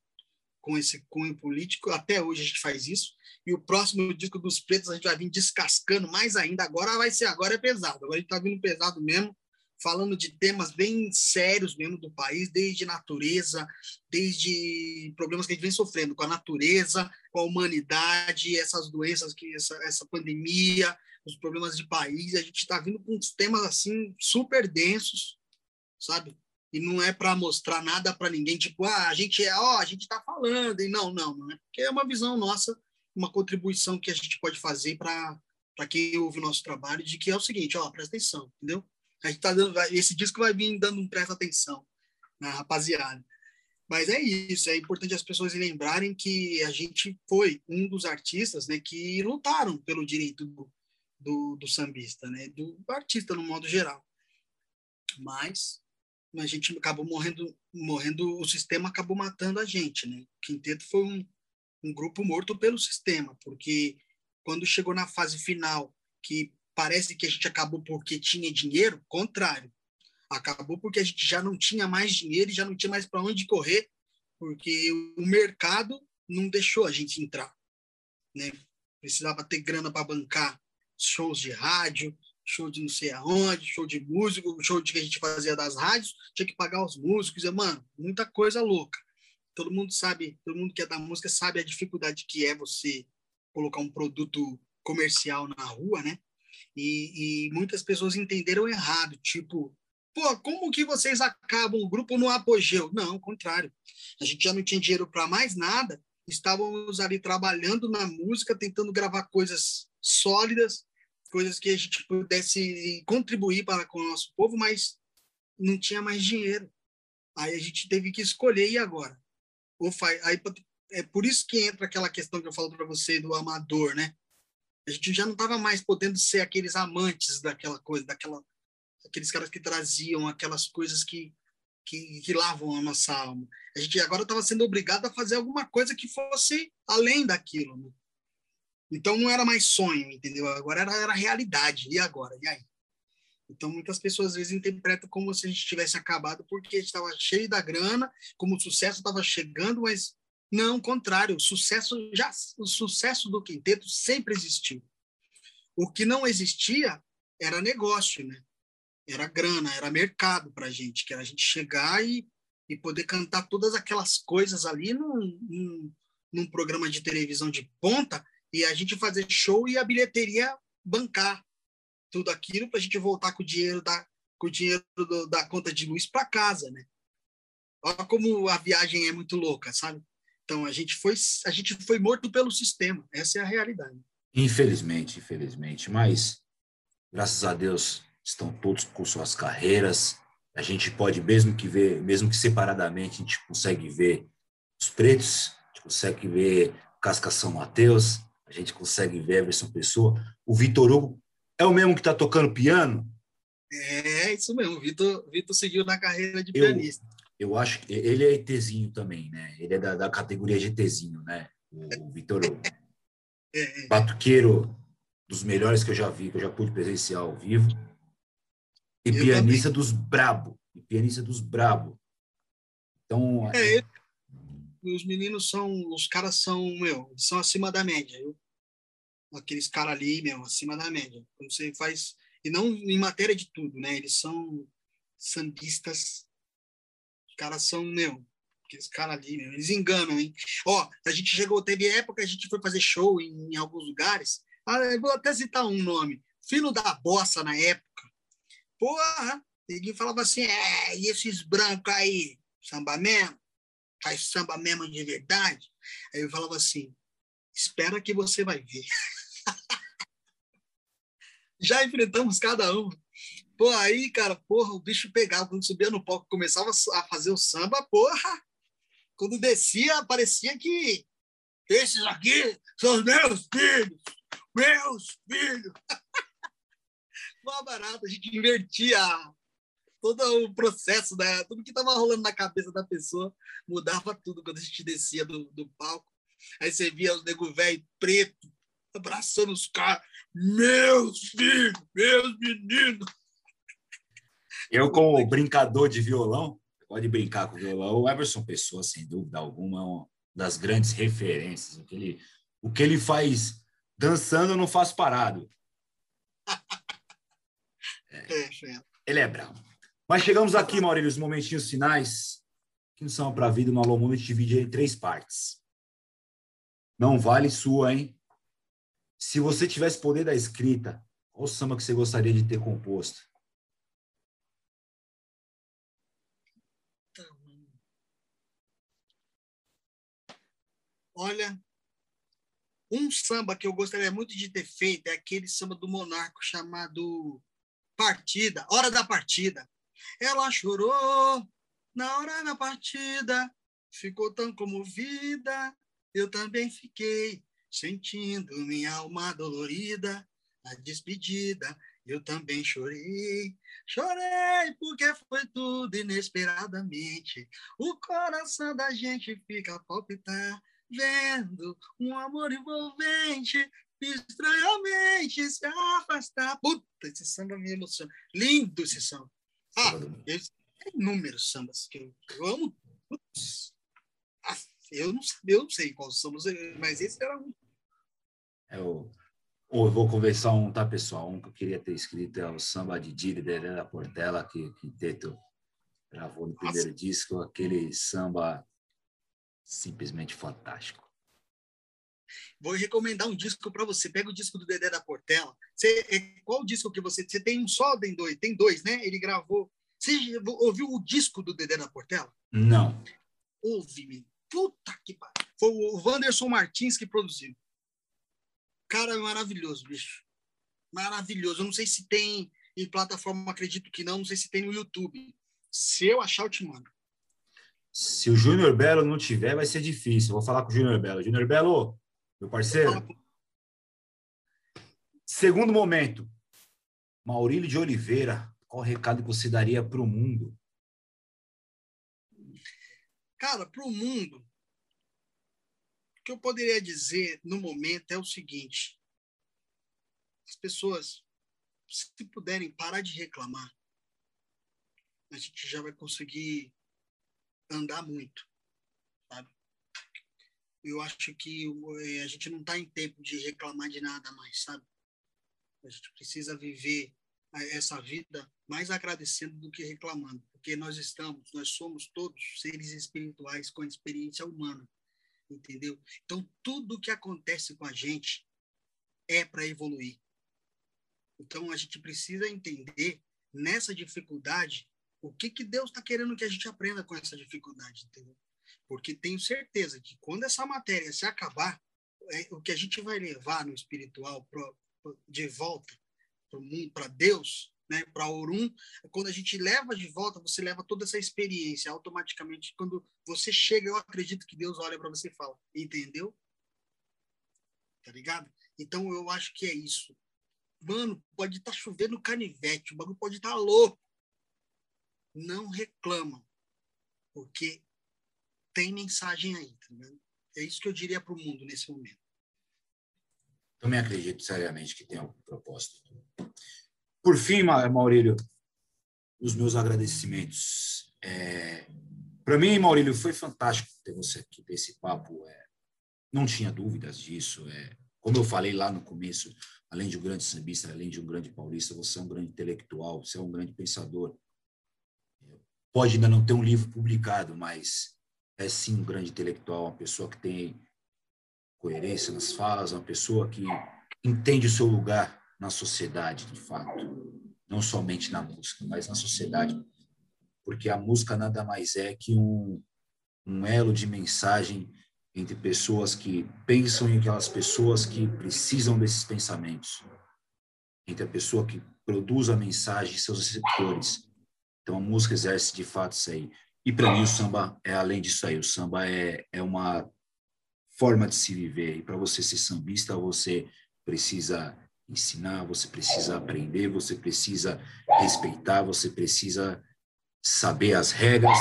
com esse cunho político. Até hoje a gente faz isso. E o próximo disco dos Pretos a gente vai vir descascando mais ainda. Agora vai ser, agora é pesado. Agora a gente está vindo pesado mesmo, falando de temas bem sérios mesmo do país, desde natureza, desde problemas que a gente vem sofrendo com a natureza, com a humanidade, essas doenças, que essa, essa pandemia, os problemas de país, a gente está vindo com uns temas assim super densos, sabe? E não é para mostrar nada para ninguém, tipo, ah, a gente é, ó, a gente está falando, e não, não, não é, porque é uma visão nossa, uma contribuição que a gente pode fazer para para quem ouve o nosso trabalho, de que é o seguinte, ó, presta atenção, entendeu? A gente tá dando, esse disco vai vir dando um presta atenção na rapaziada. Mas é isso, é importante as pessoas lembrarem que a gente foi um dos artistas né, que lutaram pelo direito do, do, do sambista, né? do artista no modo geral. Mas a gente acabou morrendo, morrendo, o sistema acabou matando a gente. Né? O Quinteto foi um, um grupo morto pelo sistema, porque quando chegou na fase final, que parece que a gente acabou porque tinha dinheiro, contrário. Acabou porque a gente já não tinha mais dinheiro e já não tinha mais para onde correr, porque o mercado não deixou a gente entrar. Né? Precisava ter grana para bancar shows de rádio, show de não sei aonde, show de músico, show de que a gente fazia das rádios, tinha que pagar os músicos, e, mano, muita coisa louca. Todo mundo sabe, todo mundo que é da música sabe a dificuldade que é você colocar um produto comercial na rua, né? E, e muitas pessoas entenderam errado, tipo, pô, como que vocês acabam o grupo no apogeu? Não, ao contrário. A gente já não tinha dinheiro para mais nada, estávamos ali trabalhando na música, tentando gravar coisas sólidas, coisas que a gente pudesse contribuir para com o nosso povo, mas não tinha mais dinheiro. Aí a gente teve que escolher e agora. Ou faz, aí é por isso que entra aquela questão que eu falo para você do amador, né? A gente já não estava mais podendo ser aqueles amantes daquela coisa, daquela aqueles caras que traziam aquelas coisas que que, que lavam a nossa alma. A gente agora estava sendo obrigado a fazer alguma coisa que fosse além daquilo. Né? Então não era mais sonho, entendeu? Agora era, era realidade. E agora? E aí? Então muitas pessoas às vezes interpretam como se a gente tivesse acabado porque a gente estava cheio da grana, como o sucesso estava chegando, mas não, contrário, o sucesso já o sucesso do quinteto sempre existiu. O que não existia era negócio, né? era grana, era mercado para a gente, que era a gente chegar e, e poder cantar todas aquelas coisas ali num, num, num programa de televisão de ponta e a gente fazer show e a bilheteria bancar tudo aquilo para a gente voltar com o dinheiro da, com o dinheiro do, da conta de luz para casa, né? Olha como a viagem é muito louca, sabe? Então a gente foi a gente foi morto pelo sistema. Essa é a realidade. Infelizmente, infelizmente, mas graças a Deus estão todos com suas carreiras. A gente pode mesmo que ver, mesmo que separadamente, a gente consegue ver os pretos, a gente consegue ver Casca São Mateus, a gente consegue ver Everson Pessoa. O Vitor Hugo é o mesmo que está tocando piano? É, isso mesmo. O Vitor, Vitor seguiu na carreira de eu, pianista. Eu acho que ele é ETzinho também, né? Ele é da, da categoria GTzinho, né? O, o Vitor. É, é. Batuqueiro dos melhores que eu já vi, que eu já pude presenciar ao vivo. E eu pianista também. dos brabo. E pianista dos brabo. Então. É, é... os meninos são. Os caras são, meu, são acima da média. Eu, aqueles caras ali, meu, acima da média. Quando você faz. E não em matéria de tudo, né? Eles são sambistas. Caras são, meu, aqueles caras ali, meu, eles enganam, hein? Ó, a gente chegou, teve época, a gente foi fazer show em, em alguns lugares. Ah, vou até citar um nome. Filho da Bossa na época. Porra! Ninguém falava assim, é, e esses brancos aí, samba mesmo? Faz samba mesmo de verdade? Aí eu falava assim, espera que você vai ver. Já enfrentamos cada um. Pô, aí, cara, porra, o bicho pegava, quando subia no palco, começava a fazer o samba, porra, quando descia, parecia que esses aqui são meus filhos, meus filhos. Mó barato, a gente invertia todo o processo, né? tudo que estava rolando na cabeça da pessoa, mudava tudo quando a gente descia do, do palco. Aí você via os nego velho preto, abraçando os caras. Meus filhos, meus meninos. Eu, como brincador de violão, pode brincar com o violão, o Everson Pessoa, sem dúvida alguma, é uma das grandes referências. O que ele, o que ele faz dançando, eu não faço parado. É, ele é bravo. Mas chegamos aqui, Maurílio, os momentinhos finais, que não são para a vida no Alô gente divide em três partes. Não vale sua, hein? Se você tivesse poder da escrita, qual samba que você gostaria de ter composto? Olha, um samba que eu gostaria muito de ter feito é aquele samba do Monarco chamado Partida, Hora da Partida. Ela chorou na hora da partida, ficou tão comovida, eu também fiquei sentindo minha alma dolorida, a despedida, eu também chorei. Chorei porque foi tudo inesperadamente. O coração da gente fica a palpitar, vendo um amor envolvente estranhamente se afastar. Puta, esse samba me emociona. Lindo esse samba. Ah, tem inúmeros sambas que eu, eu amo. Putz. Eu não, eu não sei quais somos, mas esse era um. Eu, eu vou conversar um, tá, pessoal? Um que eu queria ter escrito é o Samba de Didi, de da Portela, que o Quinteto gravou no primeiro Nossa. disco, aquele samba simplesmente fantástico. Vou recomendar um disco para você. Pega o disco do Dedé da Portela. Você, é, qual disco que você. Você tem um só, tem dois? Tem dois, né? Ele gravou. Você ouviu o disco do Dedé da Portela? Não. Ouve, Puta que pariu. Foi o Wanderson Martins que produziu. Cara, é maravilhoso, bicho. Maravilhoso. Eu não sei se tem em plataforma, acredito que não. Não sei se tem no YouTube. Se eu achar, eu te mando. Se o Júnior Belo não tiver, vai ser difícil. Vou falar com o Júnior Belo. Júnior Belo, meu parceiro. Segundo momento. Maurílio de Oliveira, qual recado que você daria para o mundo? Cara, para o mundo, o que eu poderia dizer no momento é o seguinte: as pessoas, se puderem parar de reclamar, a gente já vai conseguir andar muito, sabe? Eu acho que eh, a gente não está em tempo de reclamar de nada mais, sabe? A gente precisa viver essa vida mais agradecendo do que reclamando, porque nós estamos, nós somos todos seres espirituais com experiência humana, entendeu? Então, tudo que acontece com a gente é para evoluir. Então, a gente precisa entender nessa dificuldade o que, que Deus está querendo que a gente aprenda com essa dificuldade, entendeu? Porque tenho certeza que quando essa matéria se acabar, é, o que a gente vai levar no espiritual pro, pro, de volta para Deus, né, para Orum, quando a gente leva de volta, você leva toda essa experiência automaticamente. Quando você chega, eu acredito que Deus olha para você e fala, entendeu? Tá ligado? Então eu acho que é isso. Mano, pode estar tá chovendo canivete, o bagulho pode estar tá louco. Não reclama, porque tem mensagem aí, tá ligado? É isso que eu diria para o mundo nesse momento. Também acredito seriamente que tem algum propósito. Por fim, Maurílio, os meus agradecimentos. É, para mim, Maurílio, foi fantástico ter você aqui, ter esse papo. É, não tinha dúvidas disso. É, como eu falei lá no começo, além de um grande sambista, além de um grande paulista, você é um grande intelectual, você é um grande pensador. Pode ainda não ter um livro publicado, mas é sim um grande intelectual, uma pessoa que tem coerência nas falas, uma pessoa que entende o seu lugar na sociedade, de fato, não somente na música, mas na sociedade, porque a música nada mais é que um, um elo de mensagem entre pessoas que pensam e aquelas pessoas que precisam desses pensamentos, entre a pessoa que produz a mensagem e seus receptores. Então a música exerce de fato isso aí. E para mim o samba é além disso aí. O samba é, é uma forma de se viver. E para você ser sambista, você precisa ensinar, você precisa aprender, você precisa respeitar, você precisa saber as regras,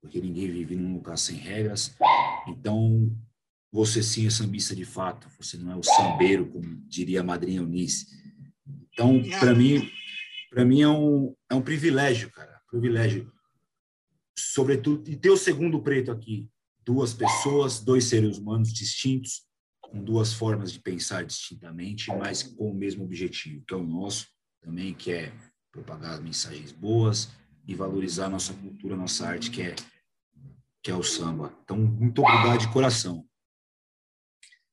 porque ninguém vive num lugar sem regras. Então, você sim é sambista de fato, você não é o sambeiro, como diria a madrinha Eunice. Então, para mim, para mim é um, é um privilégio, cara, privilégio. Sobretudo, e ter o segundo preto aqui, duas pessoas, dois seres humanos distintos, com duas formas de pensar distintamente, mas com o mesmo objetivo, que é o nosso também, que é propagar mensagens boas e valorizar nossa cultura, nossa arte, que é que é o samba. Então, muito obrigado de coração.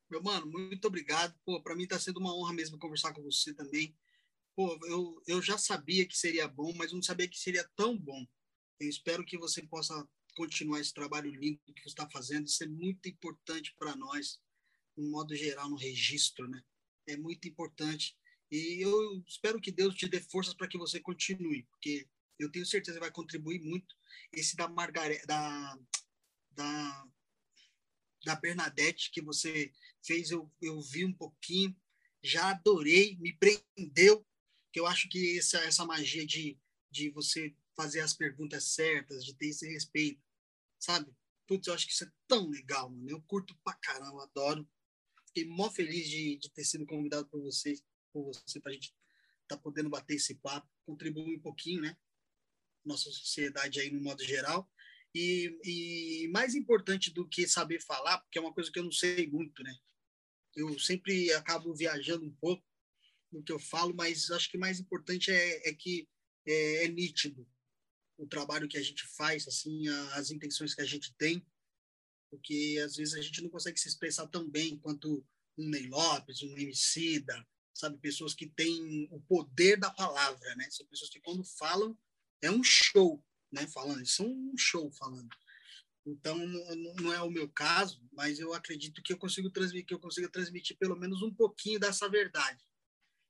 Meu mano, muito obrigado. Pô, para mim está sendo uma honra mesmo conversar com você também. Pô, eu, eu já sabia que seria bom, mas não sabia que seria tão bom. Eu espero que você possa continuar esse trabalho lindo que você está fazendo. Isso é muito importante para nós, no modo geral, no registro, né? É muito importante. E eu espero que Deus te dê forças para que você continue, porque eu tenho certeza que vai contribuir muito. Esse da Margarida, da, da, da Bernadette que você fez, eu, eu vi um pouquinho, já adorei, me prendeu, que eu acho que essa, essa magia de, de você fazer as perguntas certas, de ter esse respeito, sabe? Putz, eu acho que isso é tão legal, mano. Eu curto pra caramba, adoro. Fiquei mó feliz de, de ter sido convidado por vocês, por você, pra gente estar tá podendo bater esse papo, contribuir um pouquinho, né? Nossa sociedade aí no modo geral. E, e mais importante do que saber falar, porque é uma coisa que eu não sei muito, né? Eu sempre acabo viajando um pouco no que eu falo, mas acho que mais importante é, é que é, é nítido o trabalho que a gente faz, assim, as intenções que a gente tem, porque às vezes a gente não consegue se expressar tão bem quanto um Ney Lopes, um Emicida, sabe, pessoas que têm o poder da palavra, né? São pessoas que quando falam é um show, né? Falando, são um show falando. Então não é o meu caso, mas eu acredito que eu consigo transmitir, que eu consiga transmitir pelo menos um pouquinho dessa verdade,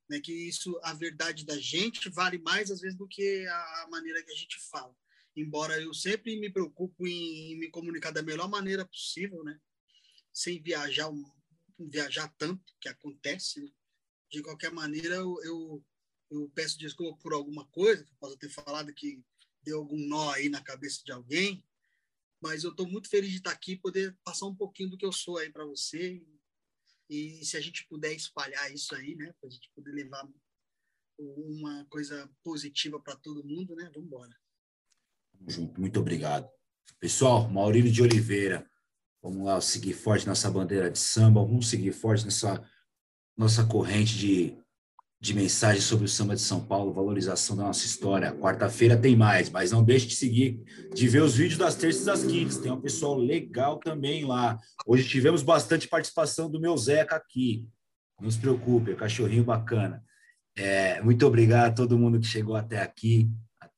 né? Que isso, a verdade da gente vale mais às vezes do que a maneira que a gente fala. Embora eu sempre me preocupo em me comunicar da melhor maneira possível, né? Sem viajar viajar tanto que acontece. Né? De qualquer maneira, eu, eu, eu peço desculpa por alguma coisa que eu possa ter falado que deu algum nó aí na cabeça de alguém, mas eu estou muito feliz de estar aqui poder passar um pouquinho do que eu sou aí para você e, e, se a gente puder espalhar isso aí, né, para a gente poder levar uma coisa positiva para todo mundo, né, vamos embora. Muito obrigado. Pessoal, Maurílio de Oliveira, vamos lá seguir forte nessa bandeira de samba, vamos seguir forte nessa nossa corrente de de mensagens sobre o samba de São Paulo, valorização da nossa história. Quarta-feira tem mais, mas não deixe de seguir, de ver os vídeos das terças e das quintas. Tem um pessoal legal também lá. Hoje tivemos bastante participação do meu Zeca aqui. Não se preocupe, é cachorrinho bacana. É, muito obrigado a todo mundo que chegou até aqui.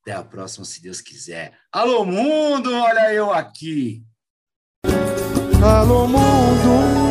Até a próxima, se Deus quiser. Alô, mundo! Olha eu aqui! Alô, mundo!